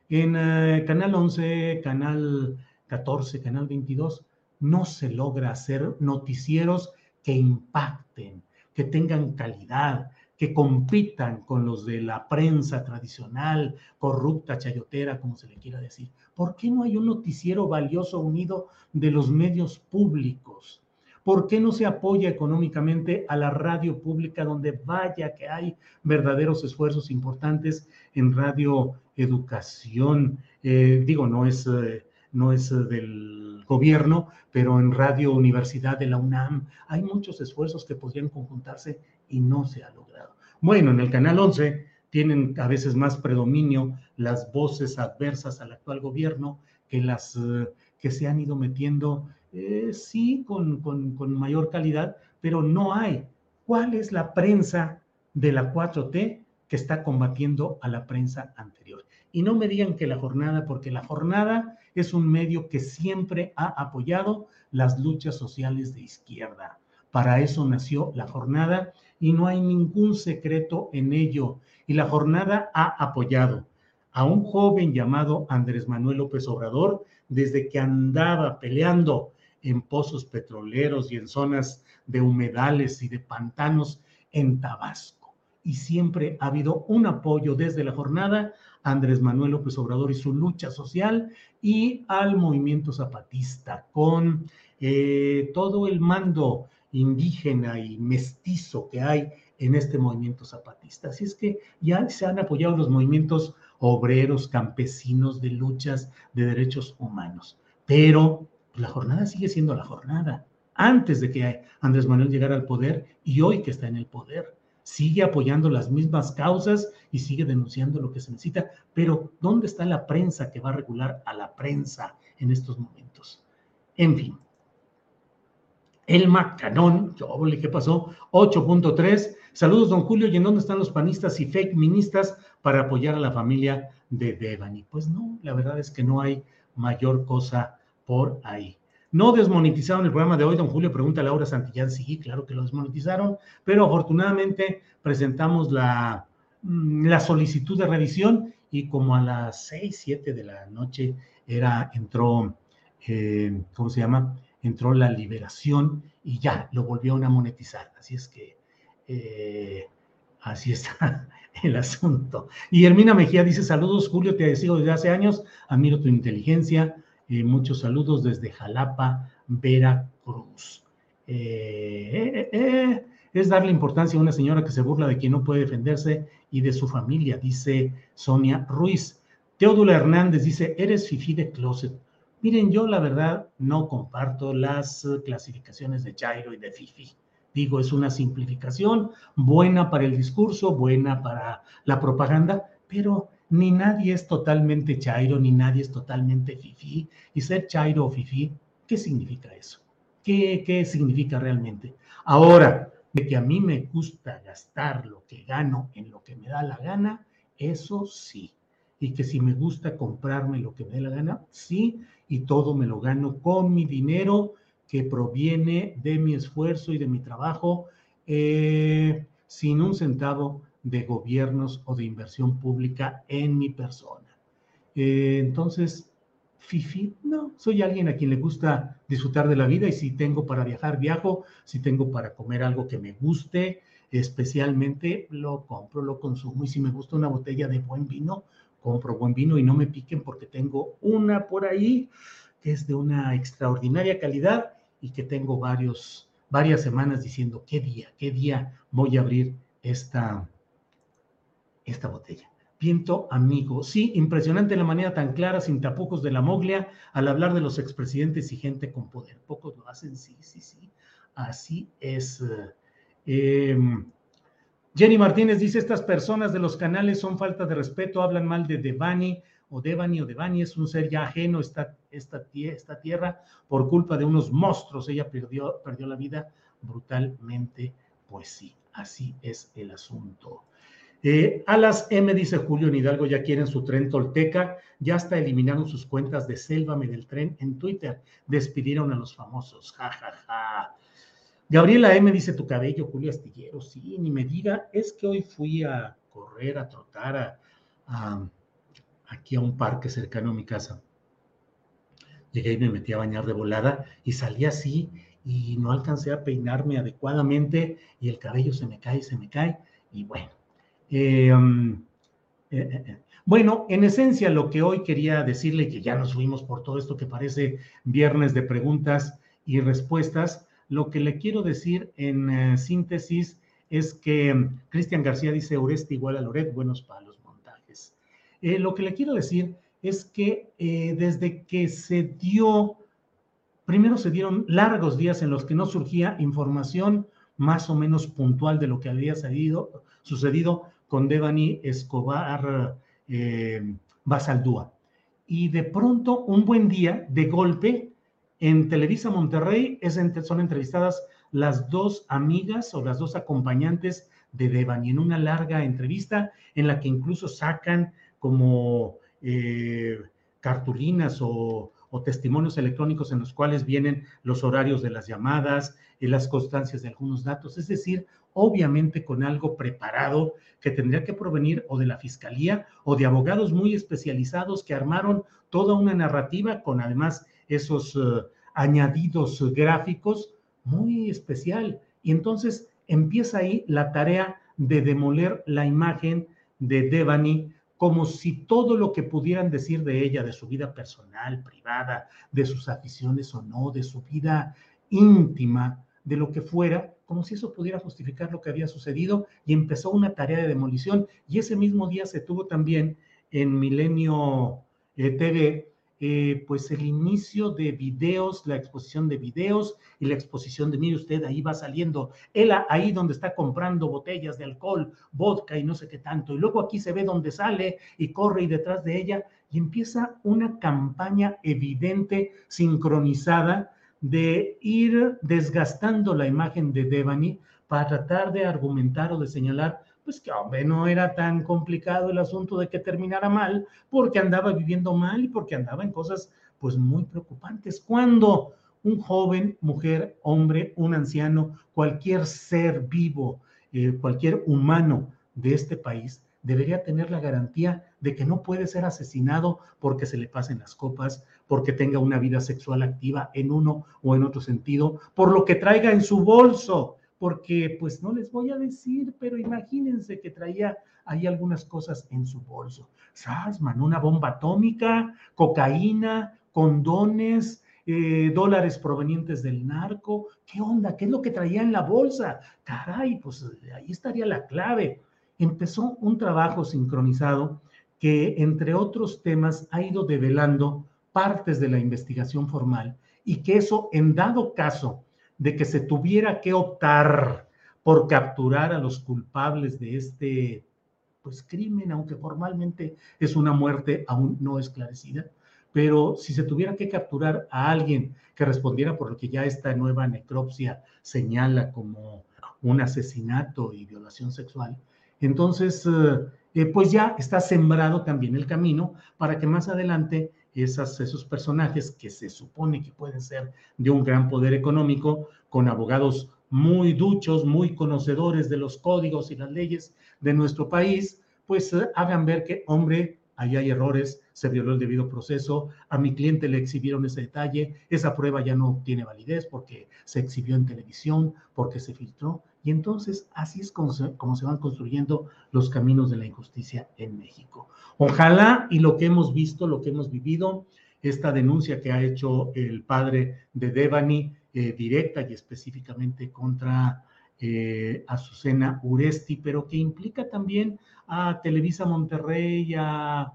En eh, Canal 11, Canal 14, Canal 22, no se logra hacer noticieros que impacten, que tengan calidad, que compitan con los de la prensa tradicional, corrupta, chayotera, como se le quiera decir. ¿Por qué no hay un noticiero valioso unido de los medios públicos? ¿Por qué no se apoya económicamente a la radio pública donde vaya que hay verdaderos esfuerzos importantes en radio educación? Eh, digo, no es, eh, no es del gobierno, pero en Radio Universidad de la UNAM hay muchos esfuerzos que podrían conjuntarse y no se ha logrado. Bueno, en el Canal 11 tienen a veces más predominio las voces adversas al actual gobierno que las eh, que se han ido metiendo, eh, sí, con, con, con mayor calidad, pero no hay. ¿Cuál es la prensa de la 4T que está combatiendo a la prensa anterior? Y no me digan que la jornada, porque la jornada es un medio que siempre ha apoyado las luchas sociales de izquierda. Para eso nació la jornada y no hay ningún secreto en ello. Y la jornada ha apoyado a un joven llamado Andrés Manuel López Obrador desde que andaba peleando en pozos petroleros y en zonas de humedales y de pantanos en Tabasco. Y siempre ha habido un apoyo desde la jornada Andrés Manuel López Obrador y su lucha social y al movimiento zapatista con eh, todo el mando indígena y mestizo que hay en este movimiento zapatista. Así es que ya se han apoyado los movimientos obreros, campesinos, de luchas de derechos humanos. Pero la jornada sigue siendo la jornada. antes de que Andrés Manuel llegara al poder y hoy que está en el poder. Sigue apoyando las mismas causas y sigue denunciando lo que se necesita, pero ¿dónde está la prensa que va a regular a la prensa en estos momentos? En fin. El Macanón, ¿qué pasó? 8.3. Saludos, don Julio. ¿Y en dónde están los panistas y fake ministas para apoyar a la familia de Devani? Pues no, la verdad es que no hay mayor cosa por ahí. No desmonetizaron el programa de hoy, don Julio, pregunta Laura Santillán. Sí, claro que lo desmonetizaron, pero afortunadamente presentamos la, mm, la solicitud de revisión y como a las 6, 7 de la noche era, entró, eh, ¿cómo se llama? Entró la liberación y ya lo volvieron a monetizar. Así es que eh, así está el asunto. Y Hermina Mejía dice: Saludos, Julio, te sigo desde hace años, admiro tu inteligencia, eh, muchos saludos desde Jalapa, Veracruz. Eh, eh, es darle importancia a una señora que se burla de quien no puede defenderse y de su familia, dice Sonia Ruiz. Teodula Hernández dice, eres fifi de closet. Miren, yo la verdad no comparto las clasificaciones de Chairo y de fifi. Digo, es una simplificación buena para el discurso, buena para la propaganda, pero ni nadie es totalmente chairo, ni nadie es totalmente fifí. Y ser chairo o fifí, ¿qué significa eso? ¿Qué, ¿Qué significa realmente? Ahora, de que a mí me gusta gastar lo que gano en lo que me da la gana, eso sí. Y que si me gusta comprarme lo que me dé la gana, sí. Y todo me lo gano con mi dinero que proviene de mi esfuerzo y de mi trabajo, eh, sin un centavo de gobiernos o de inversión pública en mi persona. Eh, entonces, Fifi, no, soy alguien a quien le gusta disfrutar de la vida y si tengo para viajar, viajo, si tengo para comer algo que me guste, especialmente lo compro, lo consumo. Y si me gusta una botella de buen vino, compro buen vino y no me piquen porque tengo una por ahí que es de una extraordinaria calidad y que tengo varios, varias semanas diciendo qué día, qué día voy a abrir esta, esta botella. Viento amigo. Sí, impresionante la manera tan clara, sin tapujos de la moglia, al hablar de los expresidentes y gente con poder. Pocos lo hacen, sí, sí, sí. Así es. Em, Jenny Martínez dice, estas personas de los canales son falta de respeto, hablan mal de Devani o Devani o Devani, es un ser ya ajeno esta, esta, esta tierra por culpa de unos monstruos. Ella perdió, perdió la vida brutalmente. Pues sí, así es el asunto. Eh, a las M, dice Julio en Hidalgo, ya quieren su tren tolteca, ya hasta eliminaron sus cuentas de Sélvame del tren en Twitter, despidieron a los famosos, ja, ja, ja. Gabriela M dice, tu cabello, Julio Astillero, sí, ni me diga, es que hoy fui a correr, a trotar, a, aquí a un parque cercano a mi casa. Llegué y me metí a bañar de volada y salí así y no alcancé a peinarme adecuadamente y el cabello se me cae, se me cae y bueno eh, um, eh, eh, bueno, en esencia lo que hoy quería decirle, que ya nos fuimos por todo esto que parece viernes de preguntas y respuestas, lo que le quiero decir en síntesis es que um, Cristian García dice Oreste igual a Loret, buenos para los montajes. lo que le quiero decir es que desde que se dio, primero se dieron largos días en los que no surgía información más o menos puntual de lo que había sucedido con Devani Escobar eh, Basaldúa. Y de pronto, un buen día, de golpe, en Televisa Monterrey son entrevistadas las dos amigas o las dos acompañantes de Devani en una larga entrevista en la que incluso sacan como eh, cartulinas o, o, testimonios electrónicos en los cuales vienen los horarios de las llamadas y las constancias de algunos datos. Es decir, obviamente con algo preparado que tendría que provenir o de la fiscalía o de abogados muy especializados que armaron toda una narrativa con además esos eh, añadidos gráficos muy especial. Y entonces empieza ahí la tarea de demoler la imagen de Devani como si todo lo que pudieran decir de ella, de su vida personal, privada, de sus aficiones o no, de su vida íntima, de lo que fuera, como si eso pudiera justificar lo que había sucedido y empezó una tarea de demolición. Y ese mismo día se tuvo también en Milenio eh, TV eh, pues el inicio de videos, la exposición de videos y la exposición de, mire usted, ahí va saliendo, él ahí donde está comprando botellas de alcohol, vodka y no sé qué tanto, y luego aquí se ve donde sale y corre y detrás de ella, y empieza una campaña evidente, sincronizada, de ir desgastando la imagen de Devani para tratar de argumentar o de señalar pues que no era tan complicado el asunto de que terminara mal, porque andaba viviendo mal y porque andaba en cosas pues muy preocupantes. Cuando un joven, mujer, hombre, un anciano, cualquier ser vivo, eh, cualquier humano de este país debería tener la garantía de que no puede ser asesinado porque se le pasen las copas, porque tenga una vida sexual activa en uno o en otro sentido, por lo que traiga en su bolso porque pues no les voy a decir, pero imagínense que traía ahí algunas cosas en su bolso. Sasman, una bomba atómica, cocaína, condones, eh, dólares provenientes del narco. ¿Qué onda? ¿Qué es lo que traía en la bolsa? Caray, pues ahí estaría la clave. Empezó un trabajo sincronizado que, entre otros temas, ha ido develando partes de la investigación formal y que eso, en dado caso de que se tuviera que optar por capturar a los culpables de este pues crimen, aunque formalmente es una muerte aún no esclarecida, pero si se tuviera que capturar a alguien que respondiera por lo que ya esta nueva necropsia señala como un asesinato y violación sexual, entonces eh, eh, pues ya está sembrado también el camino para que más adelante esas, esos personajes que se supone que pueden ser de un gran poder económico, con abogados muy duchos, muy conocedores de los códigos y las leyes de nuestro país, pues eh, hagan ver que, hombre, ahí hay errores, se violó el debido proceso, a mi cliente le exhibieron ese detalle, esa prueba ya no tiene validez porque se exhibió en televisión, porque se filtró, y entonces así es como se, como se, van construyendo los caminos de la injusticia en México. Ojalá y lo que hemos visto, lo que hemos vivido, esta denuncia que ha hecho el padre de Devani, eh, directa y específicamente contra eh, Azucena Uresti, pero que implica también a Televisa Monterrey, a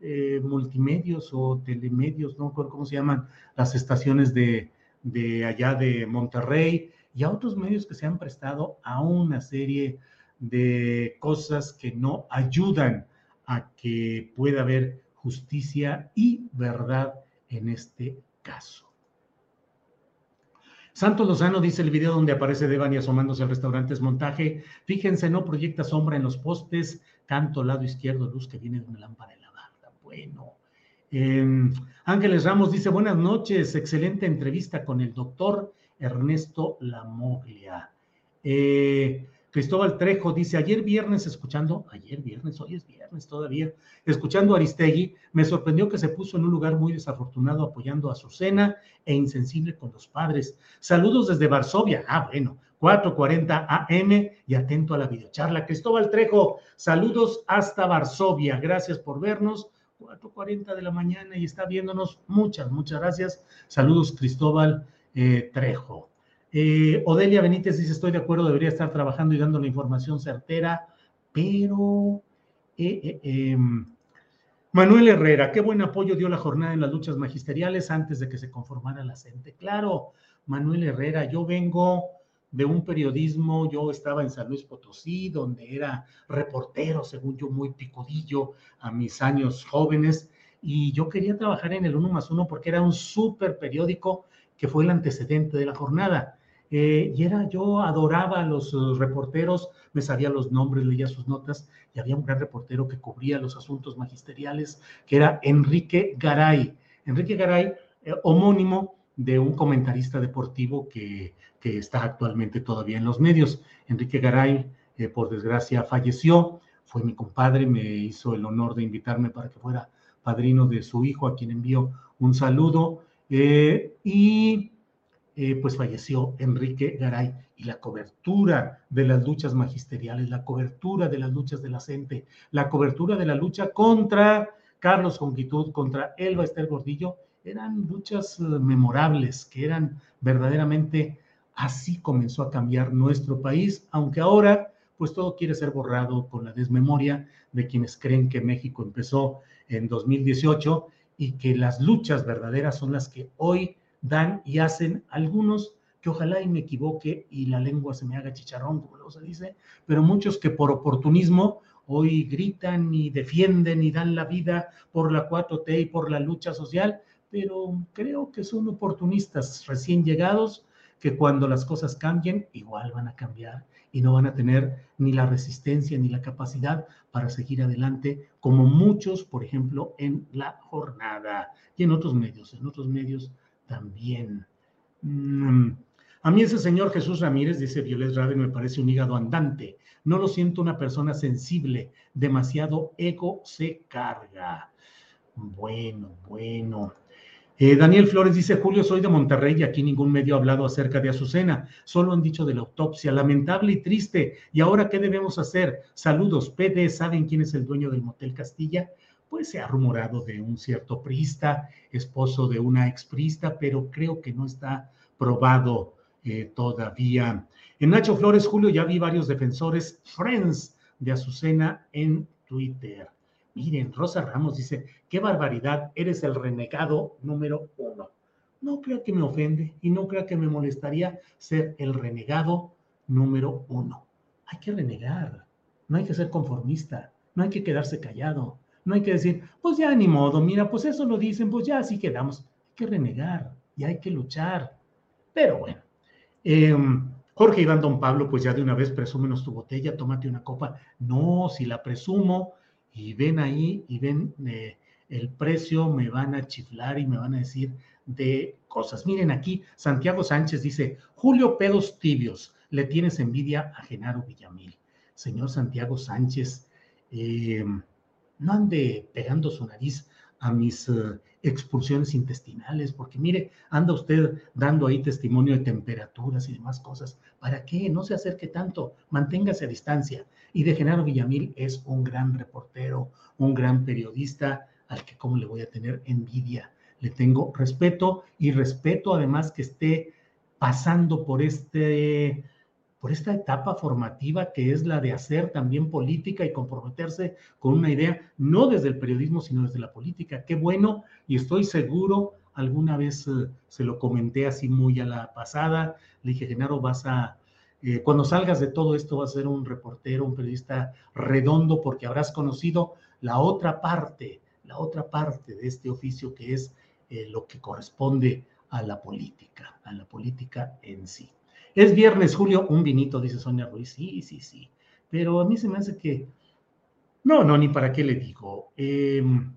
eh, multimedios o telemedios, no cómo se llaman las estaciones de, de allá de Monterrey, y a otros medios que se han prestado a una serie de cosas que no ayudan a que pueda haber justicia y verdad en este caso. Santos Lozano dice el video donde aparece Devani asomándose al restaurante es montaje. Fíjense, no proyecta sombra en los postes, canto lado izquierdo, luz que viene de una lámpara de la barda. Bueno. Em, Ángeles Ramos dice, buenas noches, excelente entrevista con el doctor Ernesto Lamoglia. Eh, Cristóbal Trejo dice, ayer viernes escuchando, ayer viernes, hoy es viernes todavía, escuchando a Aristegui, me sorprendió que se puso en un lugar muy desafortunado apoyando a cena e insensible con los padres. Saludos desde Varsovia. Ah, bueno, 4:40 AM y atento a la videocharla. Cristóbal Trejo, saludos hasta Varsovia. Gracias por vernos. 4:40 de la mañana y está viéndonos. Muchas, muchas gracias. Saludos, Cristóbal eh, Trejo. Eh, Odelia Benítez dice, estoy de acuerdo, debería estar trabajando y dando la información certera, pero... Eh, em, Manuel Herrera, qué buen apoyo dio la jornada en las luchas magisteriales antes de que se conformara la CENTE. Claro, Manuel Herrera, yo vengo de un periodismo, yo estaba en San Luis Potosí, donde era reportero, según yo, muy picudillo a mis años jóvenes, y yo quería trabajar en el uno más uno porque era un súper periódico que fue el antecedente de la jornada. Eh, y era, yo adoraba a los reporteros, me sabía los nombres, leía sus notas, y había un gran reportero que cubría los asuntos magisteriales, que era Enrique Garay. Enrique Garay, eh, homónimo de un comentarista deportivo que, que, está actualmente todavía en los medios. Enrique Garay, eh, por desgracia, falleció, fue mi compadre, me hizo el honor de invitarme para que fuera padrino de su hijo, a quien envío un saludo. Eh, y eh, pues falleció Enrique Garay y la cobertura de las luchas magisteriales, la cobertura de las luchas de la CENTE, la cobertura de la lucha contra Carlos Conquitud, contra Elba Esther Gordillo, eran luchas eh, memorables, que eran verdaderamente así comenzó a cambiar nuestro país, aunque ahora pues todo quiere ser borrado con la desmemoria de quienes creen que México empezó en 2018 y que las luchas verdaderas son las que hoy dan y hacen algunos que ojalá y me equivoque y la lengua se me haga chicharrón, como luego se dice, pero muchos que por oportunismo hoy gritan y defienden y dan la vida por la 4T y por la lucha social, pero creo que son oportunistas recién llegados que cuando las cosas cambien, igual van a cambiar y no van a tener ni la resistencia ni la capacidad para seguir adelante, como muchos, por ejemplo, en la jornada y en otros medios, en otros medios también. Mm, a mí ese señor Jesús Ramírez, dice Violet Raven, me parece un hígado andante. No lo siento una persona sensible, demasiado ego se carga. Bueno, bueno. Eh, Daniel Flores dice, Julio, soy de Monterrey y aquí ningún medio ha hablado acerca de Azucena, solo han dicho de la autopsia, lamentable y triste. ¿Y ahora qué debemos hacer? Saludos, PD, ¿saben quién es el dueño del Motel Castilla? Pues se ha rumorado de un cierto priista, esposo de una exprista, pero creo que no está probado eh, todavía. En Nacho Flores, Julio, ya vi varios defensores, friends de Azucena en Twitter. Miren, Rosa Ramos dice, qué barbaridad, eres el renegado número uno. No creo que me ofende y no creo que me molestaría ser el renegado número uno. Hay que renegar, no hay que ser conformista, no hay que quedarse callado, no hay que decir, pues ya ni modo, mira, pues eso lo dicen, pues ya así quedamos. Hay que renegar y hay que luchar. Pero bueno, em, Jorge Iván Don Pablo, pues ya de una vez presúmenos tu botella, tómate una copa. No, si la presumo, y ven ahí y ven eh, el precio, me van a chiflar y me van a decir de cosas. Miren aquí, Santiago Sánchez dice, Julio Pedos Tibios, le tienes envidia a Genaro Villamil. Señor Santiago Sánchez, eh, no ande pegando su nariz a mis eh, expulsiones intestinales, porque mire, anda usted dando ahí testimonio de temperaturas y demás cosas. ¿Para qué? No se acerque tanto, manténgase a distancia. Y de Genaro Villamil es un gran reportero, un gran periodista al que cómo le voy a tener envidia. Le tengo respeto y respeto además que esté pasando por este por esta etapa formativa que es la de hacer también política y comprometerse con una idea, no desde el periodismo, sino desde la política. Qué bueno, y estoy seguro, alguna vez eh, se lo comenté así muy a la pasada, le dije, Genaro, vas a, eh, cuando salgas de todo esto, vas a ser un reportero, un periodista redondo, porque habrás conocido la otra parte, la otra parte de este oficio que es eh, lo que corresponde a la política, a la política en sí. Es viernes, Julio, un vinito, dice Sonia Ruiz. Sí, sí, sí. Pero a mí se me hace que. No, no, ni para qué le digo. Em,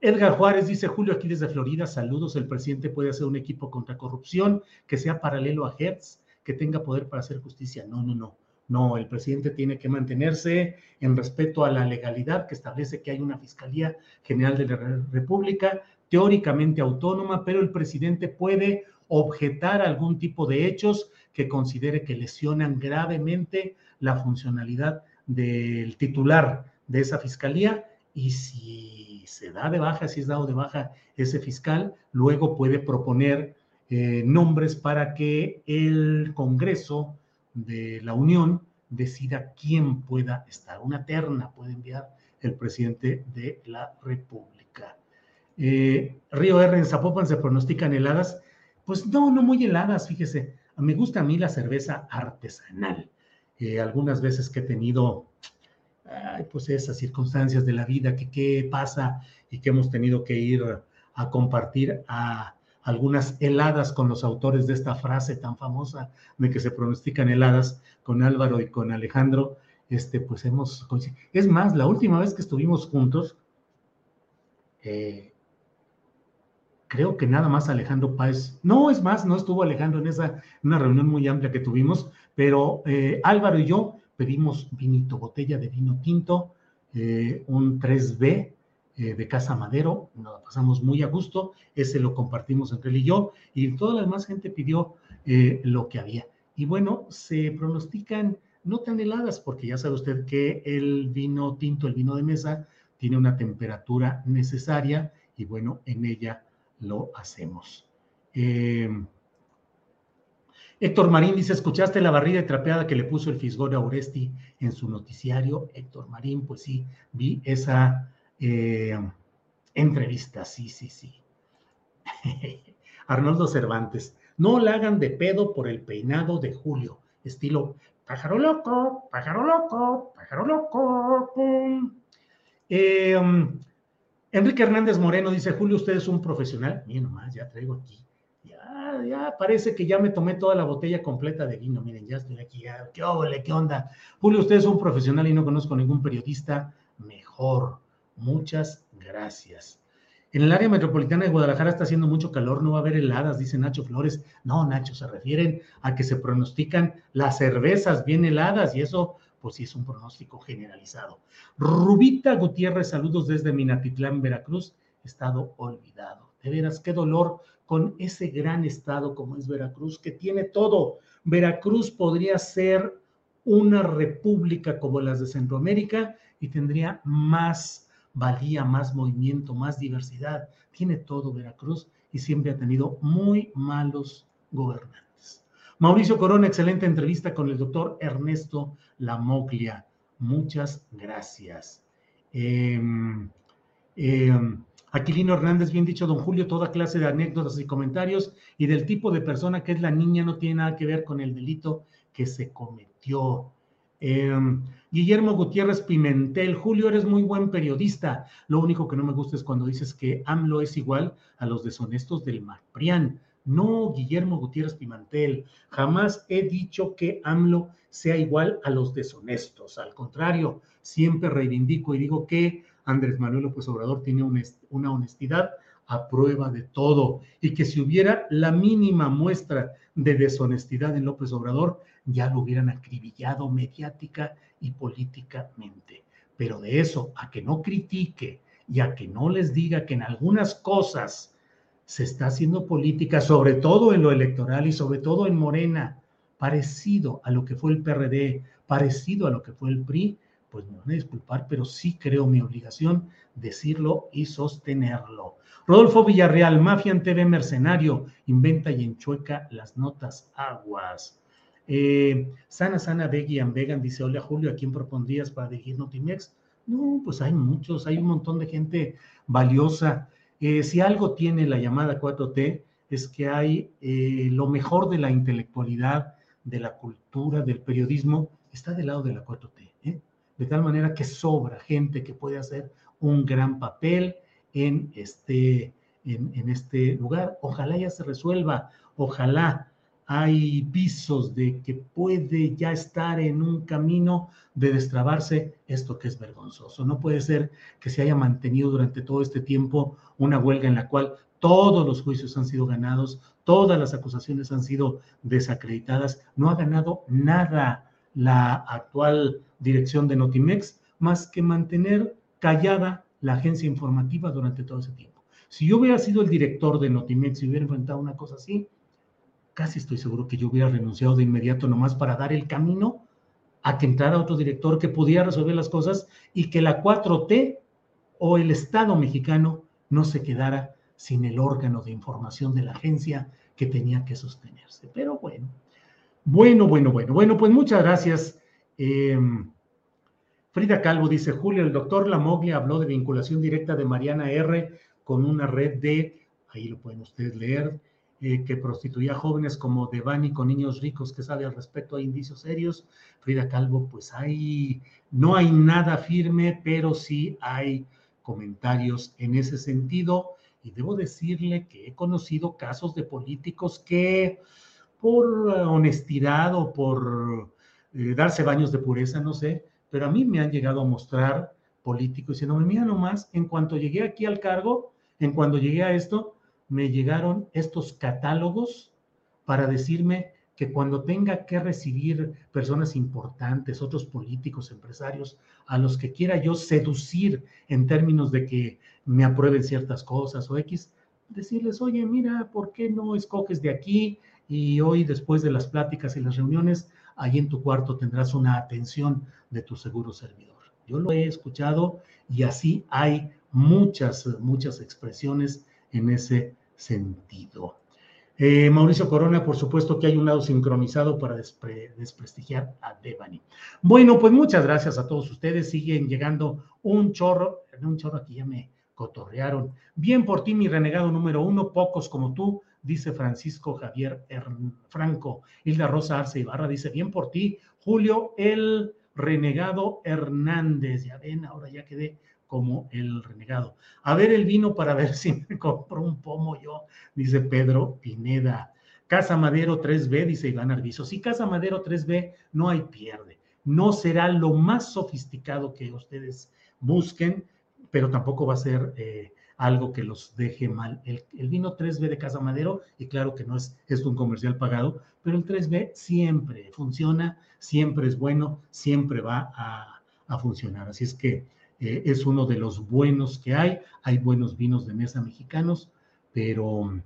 Edgar Juárez dice, Julio, aquí desde Florida, saludos. El presidente puede hacer un equipo contra corrupción que sea paralelo a Hertz, que tenga poder para hacer justicia. No, no, no. No, el presidente tiene que mantenerse en respeto a la legalidad que establece que hay una Fiscalía General de la República, teóricamente autónoma, pero el presidente puede objetar algún tipo de hechos que considere que lesionan gravemente la funcionalidad del titular de esa fiscalía y si se da de baja, si es dado de baja ese fiscal, luego puede proponer eh, nombres para que el Congreso de la Unión decida quién pueda estar. Una terna puede enviar el presidente de la República. Eh, Río R en Zapopan se pronostican heladas. Pues no, no muy heladas, fíjese. Me gusta a mí la cerveza artesanal. Eh, algunas veces que he tenido pues esas circunstancias de la vida, que qué pasa y que hemos tenido que ir a compartir a algunas heladas con los autores de esta frase tan famosa de que se pronostican heladas con Álvaro y con Alejandro, este, pues hemos Es más, la última vez que estuvimos juntos, eh, creo que nada más Alejandro Páez, no es más, no estuvo Alejandro en esa una reunión muy amplia que tuvimos, pero eh, Álvaro y yo pedimos vinito, botella de vino tinto, eh, un 3B eh, de Casa Madero, nos pasamos muy a gusto, ese lo compartimos entre él y yo, y toda la demás gente pidió lo que había. Y bueno, se pronostican no tan heladas, porque ya sabe usted que el vino tinto, el vino de mesa, tiene una temperatura necesaria y bueno, en ella lo hacemos. Em, Héctor Marín dice, ¿escuchaste la barrida trapeada que le puso el Fisgore a Oresti en su noticiario? Héctor Marín, pues sí, vi esa, em, Entrevista, sí, sí, sí. Arnoldo Cervantes, no la hagan de pedo por el peinado de Julio, estilo pájaro loco, pájaro loco, pájaro loco. Eh, Enrique Hernández Moreno dice, Julio, usted es un profesional. Miren nomás, ya traigo aquí. Ya, ya parece que ya me tomé toda la botella completa de vino. Miren, ya estoy aquí. ¿Qué óvole, qué onda? Julio, usted es un profesional y no conozco ningún periodista mejor. Muchas gracias. En el área metropolitana de Guadalajara está haciendo mucho calor, no va a haber heladas, dice Nacho Flores. No, Nacho, se refieren a que se pronostican las cervezas bien heladas y eso, pues sí es un pronóstico generalizado. Rubita Gutiérrez, saludos desde Minatitlán, Veracruz, estado olvidado. De veras, qué dolor con ese gran estado como es Veracruz, que tiene todo. Veracruz podría ser una república como las de Centroamérica y tendría más valía, más movimiento, más diversidad. Tiene todo Veracruz y siempre ha tenido muy malos gobernantes. Mauricio Corona, excelente entrevista con el doctor Ernesto Lamoglia. Muchas gracias. Eh, Aquilino Hernández, bien dicho, don Julio, toda clase de anécdotas y comentarios y del tipo de persona que es la niña no tiene nada que ver con el delito que se cometió. Em, Guillermo Gutiérrez Pimentel, Julio, eres muy buen periodista. Lo único que no me gusta es cuando dices que AMLO es igual a los deshonestos del MAPRIAN. No, Guillermo Gutiérrez Pimentel, jamás he dicho que AMLO sea igual a los deshonestos. Al contrario, siempre reivindico y digo que Andrés Manuel López Obrador tiene una honestidad a prueba de todo y que si hubiera la mínima muestra de deshonestidad en López Obrador, ya lo hubieran acribillado mediática y políticamente. Pero de eso a que no critique y a que no les diga que en algunas cosas se está haciendo política, sobre todo en lo electoral y sobre todo en Morena, parecido a lo que fue el PRD, parecido a lo que fue el PRI, pues me van a disculpar, pero sí creo mi obligación decirlo y sostenerlo. Rodolfo Villarreal, Mafia en TV Mercenario, inventa y enchueca las notas aguas. Eh, sana, sana, Beggy and Vegan dice, hola Julio, ¿a quién propondrías para dirigir Notimex? No, pues hay muchos, hay un montón de gente valiosa. Eh, si algo tiene la llamada 4T, es que hay eh, lo mejor de la intelectualidad, de la cultura, del periodismo, está del lado de la 4T. De tal manera que sobra gente que puede hacer un gran papel en este, en este lugar. Ojalá ya se resuelva, ojalá hay visos de que puede ya estar en un camino de destrabarse esto que es vergonzoso. No puede ser que se haya mantenido durante todo este tiempo una huelga en la cual todos los juicios han sido ganados, todas las acusaciones han sido desacreditadas, no ha ganado nada la actual dirección de Notimex más que mantener callada la agencia informativa durante todo ese tiempo. Si yo hubiera sido el director de Notimex y hubiera enfrentado una cosa así, casi estoy seguro que yo hubiera renunciado de inmediato nomás para dar el camino a que entrara otro director que pudiera resolver las cosas y que la 4T o el Estado mexicano no se quedara sin el órgano de información de la agencia que tenía que sostenerse. Pero bueno, bueno, bueno, bueno, bueno, pues muchas gracias. Em, Frida Calvo dice, Julio, el doctor Lamoglia habló de vinculación directa de Mariana R con una red de, ahí lo pueden ustedes leer, eh, que prostituía jóvenes como Devani con niños ricos que sabe al respecto, hay indicios serios. Frida Calvo, pues hay, no hay nada firme, pero sí hay comentarios en ese sentido. Y debo decirle que he conocido casos de políticos que por honestidad o por eh, darse baños de pureza, no sé, pero a mí me han llegado a mostrar políticos diciendo, mira nomás, en cuanto llegué aquí al cargo, en cuanto llegué a esto, me llegaron estos catálogos para decirme que cuando tenga que recibir personas importantes, otros políticos, empresarios, a los que quiera yo seducir en términos de que me aprueben ciertas cosas o X, decirles, oye, mira, ¿por qué no escoges de aquí? Y hoy, después de las pláticas y las reuniones, ahí en tu cuarto tendrás una atención de tu seguro servidor. Yo lo he escuchado y así hay muchas, muchas expresiones en ese sentido. Eh, Mauricio Corona, por supuesto que hay un lado sincronizado para desprestigiar a Devani. Bueno, pues muchas gracias a todos ustedes. Siguen llegando un chorro, un chorro aquí ya me cotorrearon. Bien por ti, mi renegado número uno, pocos como tú, dice Francisco Javier Franco. Hilda Rosa Arce Ibarra dice, bien por ti, Julio, el renegado Hernández. Ya ven, ahora ya quedé como el renegado. A ver el vino para ver si me compro un pomo yo, dice Pedro Pineda. Casa Madero 3B, dice Iván Arbizo. Si Casa Madero 3B no hay pierde. No será lo más sofisticado que ustedes busquen, pero tampoco va a ser eh, algo que los deje mal. El, vino 3B de Casa Madero, y claro que no es esto un comercial pagado, pero el 3B siempre funciona, siempre es bueno, siempre va a, a funcionar. Así es que eh, es uno de los buenos que hay. Hay buenos vinos de mesa mexicanos, pero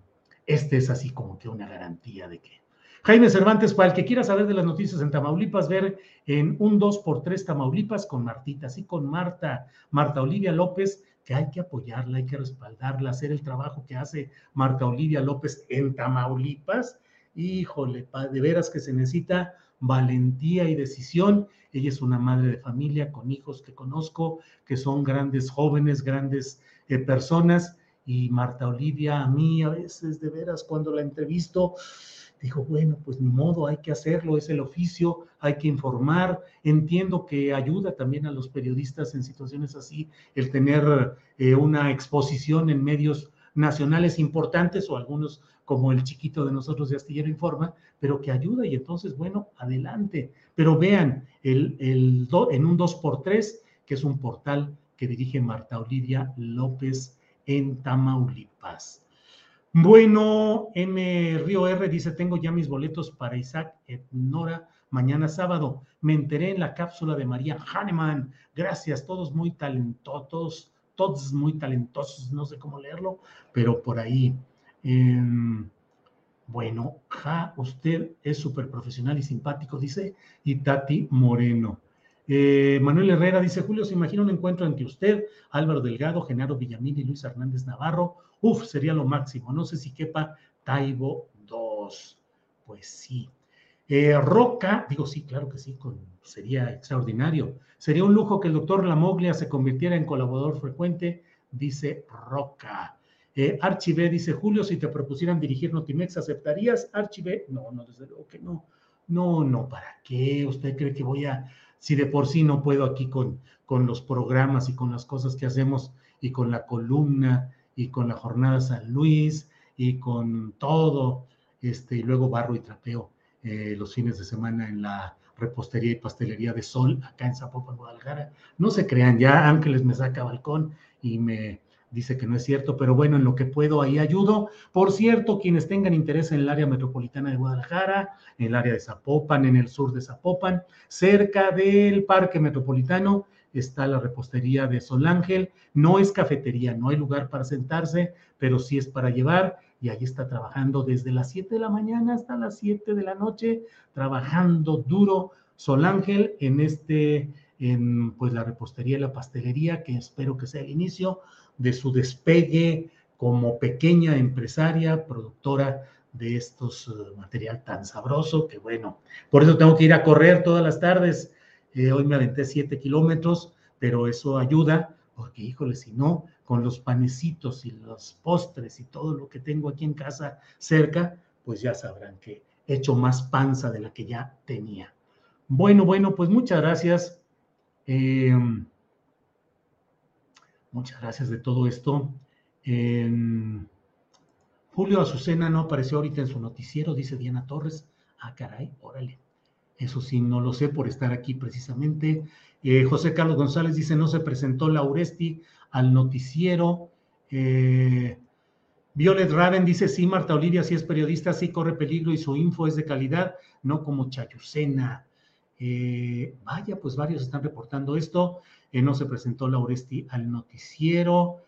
este es así como que una garantía de que. Jaime Cervantes, para el que quiera saber de las noticias en Tamaulipas, ver en un 2x3 Tamaulipas con Martita, así con Marta, Marta Olivia López, que hay que apoyarla, hay que respaldarla, hacer el trabajo que hace Marta Olivia López en Tamaulipas. Híjole, de veras que se necesita valentía y decisión. Ella es una madre de familia con hijos que conozco, que son grandes jóvenes, grandes eh, personas. Y Marta Olivia, a mí a veces de veras cuando la entrevisto, dijo, bueno, pues ni modo, hay que hacerlo, es el oficio, hay que informar. Entiendo que ayuda también a los periodistas en situaciones así el tener eh, una exposición en medios nacionales importantes o algunos como el chiquito de nosotros de Astillero Informa, pero que ayuda y entonces, bueno, adelante. Pero vean, el, el en un 2x3, que es un portal que dirige Marta Olivia López en Tamaulipas. Bueno, M. Río R dice, tengo ya mis boletos para Isaac Nora mañana sábado. Me enteré en la cápsula de María Hahnemann. Gracias, todos muy talentosos, todos muy talentosos, no sé cómo leerlo, pero por ahí Em, bueno, ja, usted es súper profesional y simpático, dice Itati Moreno. Eh, Manuel Herrera dice, Julio, se imagina un encuentro entre usted, Álvaro Delgado, Genaro Villamil y Luis Hernández Navarro. Uf, sería lo máximo. No sé si quepa Taibo 2. Pues sí. Eh, Roca, digo sí, claro que sí, sería extraordinario. Sería un lujo que el doctor Lamoglia se convirtiera en colaborador frecuente, dice Roca. Eh, dice, Julio, si te propusieran dirigir Notimex, ¿aceptarías? Archive, no, no, desde luego que no. No, no, ¿para qué? ¿Usted cree que voy a, si de por sí no puedo aquí con, con los programas y con las cosas que hacemos y con la columna y con la jornada San Luis y con todo, este, y luego barro y trapeo eh, los fines de semana en la repostería y pastelería de Sol, acá en Zapopan, Guadalajara. No se crean, ya Ángeles me saca balcón y me dice que no es cierto, pero bueno, en lo que puedo ahí ayudo. Por cierto, quienes tengan interés en el área metropolitana de Guadalajara, en el área de Zapopan, en el sur de Zapopan, cerca del parque metropolitano está la repostería de Sol Ángel. No es cafetería, no hay lugar para sentarse, pero sí es para llevar y ahí está trabajando desde las 7 de la mañana hasta las 7 de la noche, trabajando duro Sol Ángel en este, en pues la repostería y la pastelería, que espero que sea el inicio de su despegue como pequeña empresaria, productora de estos uh, material tan sabroso que bueno, por eso tengo que ir a correr todas las tardes. Eh, hoy me aventé siete kilómetros, pero eso ayuda porque, híjole, si no, con los panecitos y los postres y todo lo que tengo aquí en casa cerca, pues ya sabrán que he hecho más panza de la que ya tenía. Bueno, bueno, pues muchas gracias. Eh, Muchas gracias de todo esto. Julio Azucena no apareció ahorita en su noticiero, dice Diana Torres. Ah, caray, órale. Eso sí, no lo sé por estar aquí precisamente. Eh, José Carlos González dice, no se presentó Lauresti al noticiero. Eh, Violet Raven dice, sí, Marta Olivia sí es periodista, sí corre peligro y su info es de calidad, no como Chayucena. Eh, vaya, pues varios están reportando esto no se presentó Lauresti al noticiero.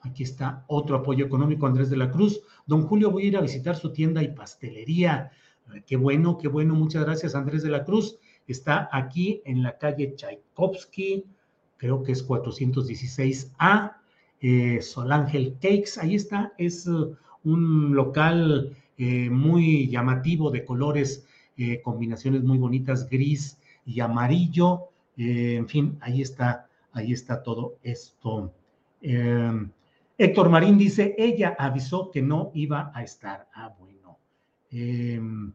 aquí está otro apoyo económico, Andrés de la Cruz. Don Julio, voy a ir a visitar su tienda y pastelería. Qué bueno, qué bueno. Muchas gracias, Andrés de la Cruz. Está aquí en la calle Tchaikovsky, creo que es 416A, eh, Cakes. Ahí está, es uh, un local eh, muy llamativo de colores eh, combinaciones muy bonitas, gris y amarillo. Eh, en fin, ahí está, ahí está todo esto. Em, Héctor Marín dice, ella avisó que no iba a estar. Ah, bueno. Em,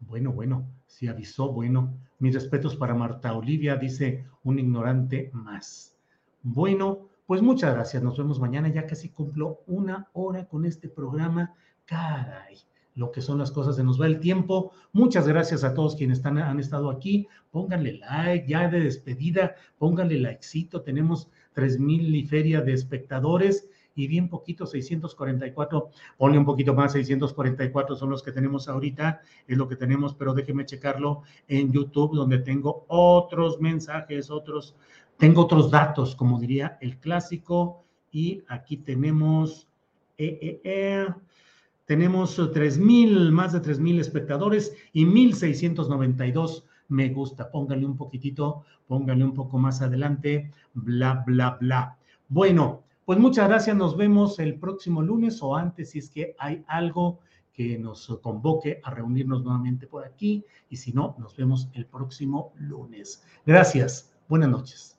bueno, bueno, si avisó, bueno. Mis respetos para Marta Olivia, dice un ignorante más. Bueno, pues muchas gracias. Nos vemos mañana. Ya casi cumplo una hora con este programa. Caray, lo que son las cosas. Se nos va el tiempo. Muchas gracias a todos quienes están, han estado aquí. Pónganle like, ya de despedida, pónganle likecito. Tenemos tres mil y feria de espectadores y bien poquito, 644, ponle un poquito más, 644 son los que tenemos ahorita, es lo que tenemos, pero déjeme checarlo en YouTube, donde tengo otros mensajes, otros, tengo otros datos, como diría el clásico, y aquí tenemos, eh, eh, eh, tenemos mil, más de 3.000 espectadores y 1.692 me gusta. Pónganle un poquitito, pónganle un poco más adelante, bla, bla, bla. Bueno, pues muchas gracias, nos vemos el próximo lunes o antes si es que hay algo que nos convoque a reunirnos nuevamente por aquí y si no, nos vemos el próximo lunes. Gracias, buenas noches.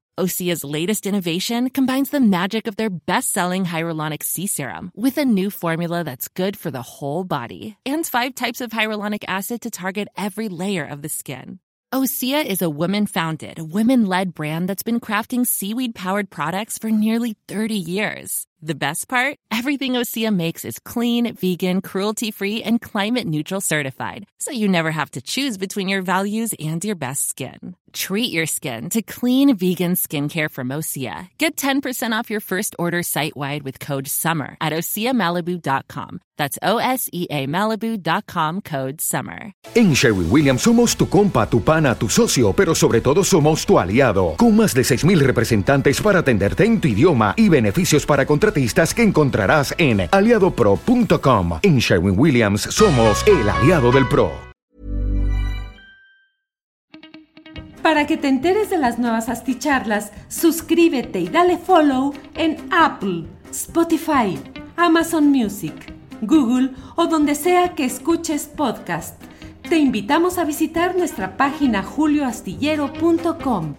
Osea's latest innovation combines the magic of their best-selling hyaluronic sea serum with a new formula that's good for the whole body and five types of hyaluronic acid to target every layer of the skin. Osea is a women-founded, women-led brand that's been crafting seaweed-powered products for nearly 30 years. The best part? Everything Osea makes is clean, vegan, cruelty-free, and climate-neutral certified, so you never have to choose between your values and your best skin. Treat your skin to clean vegan skincare from Osea. Get 10% off your first order site-wide with code SUMMER at OseaMalibu.com. That's O-S-E-A Malibu.com code SUMMER. En Sherwin Williams somos tu compa, tu pana, tu socio, pero sobre todo somos tu aliado, con más de 6,000 representantes para atenderte en tu idioma y beneficios para contratistas que encontrarás en aliadopro.com. En Sherwin Williams somos el aliado del PRO. Para que te enteres de las nuevas asticharlas, suscríbete y dale follow en Apple, Spotify, Amazon Music, Google o donde sea que escuches podcast. Te invitamos a visitar nuestra página julioastillero.com.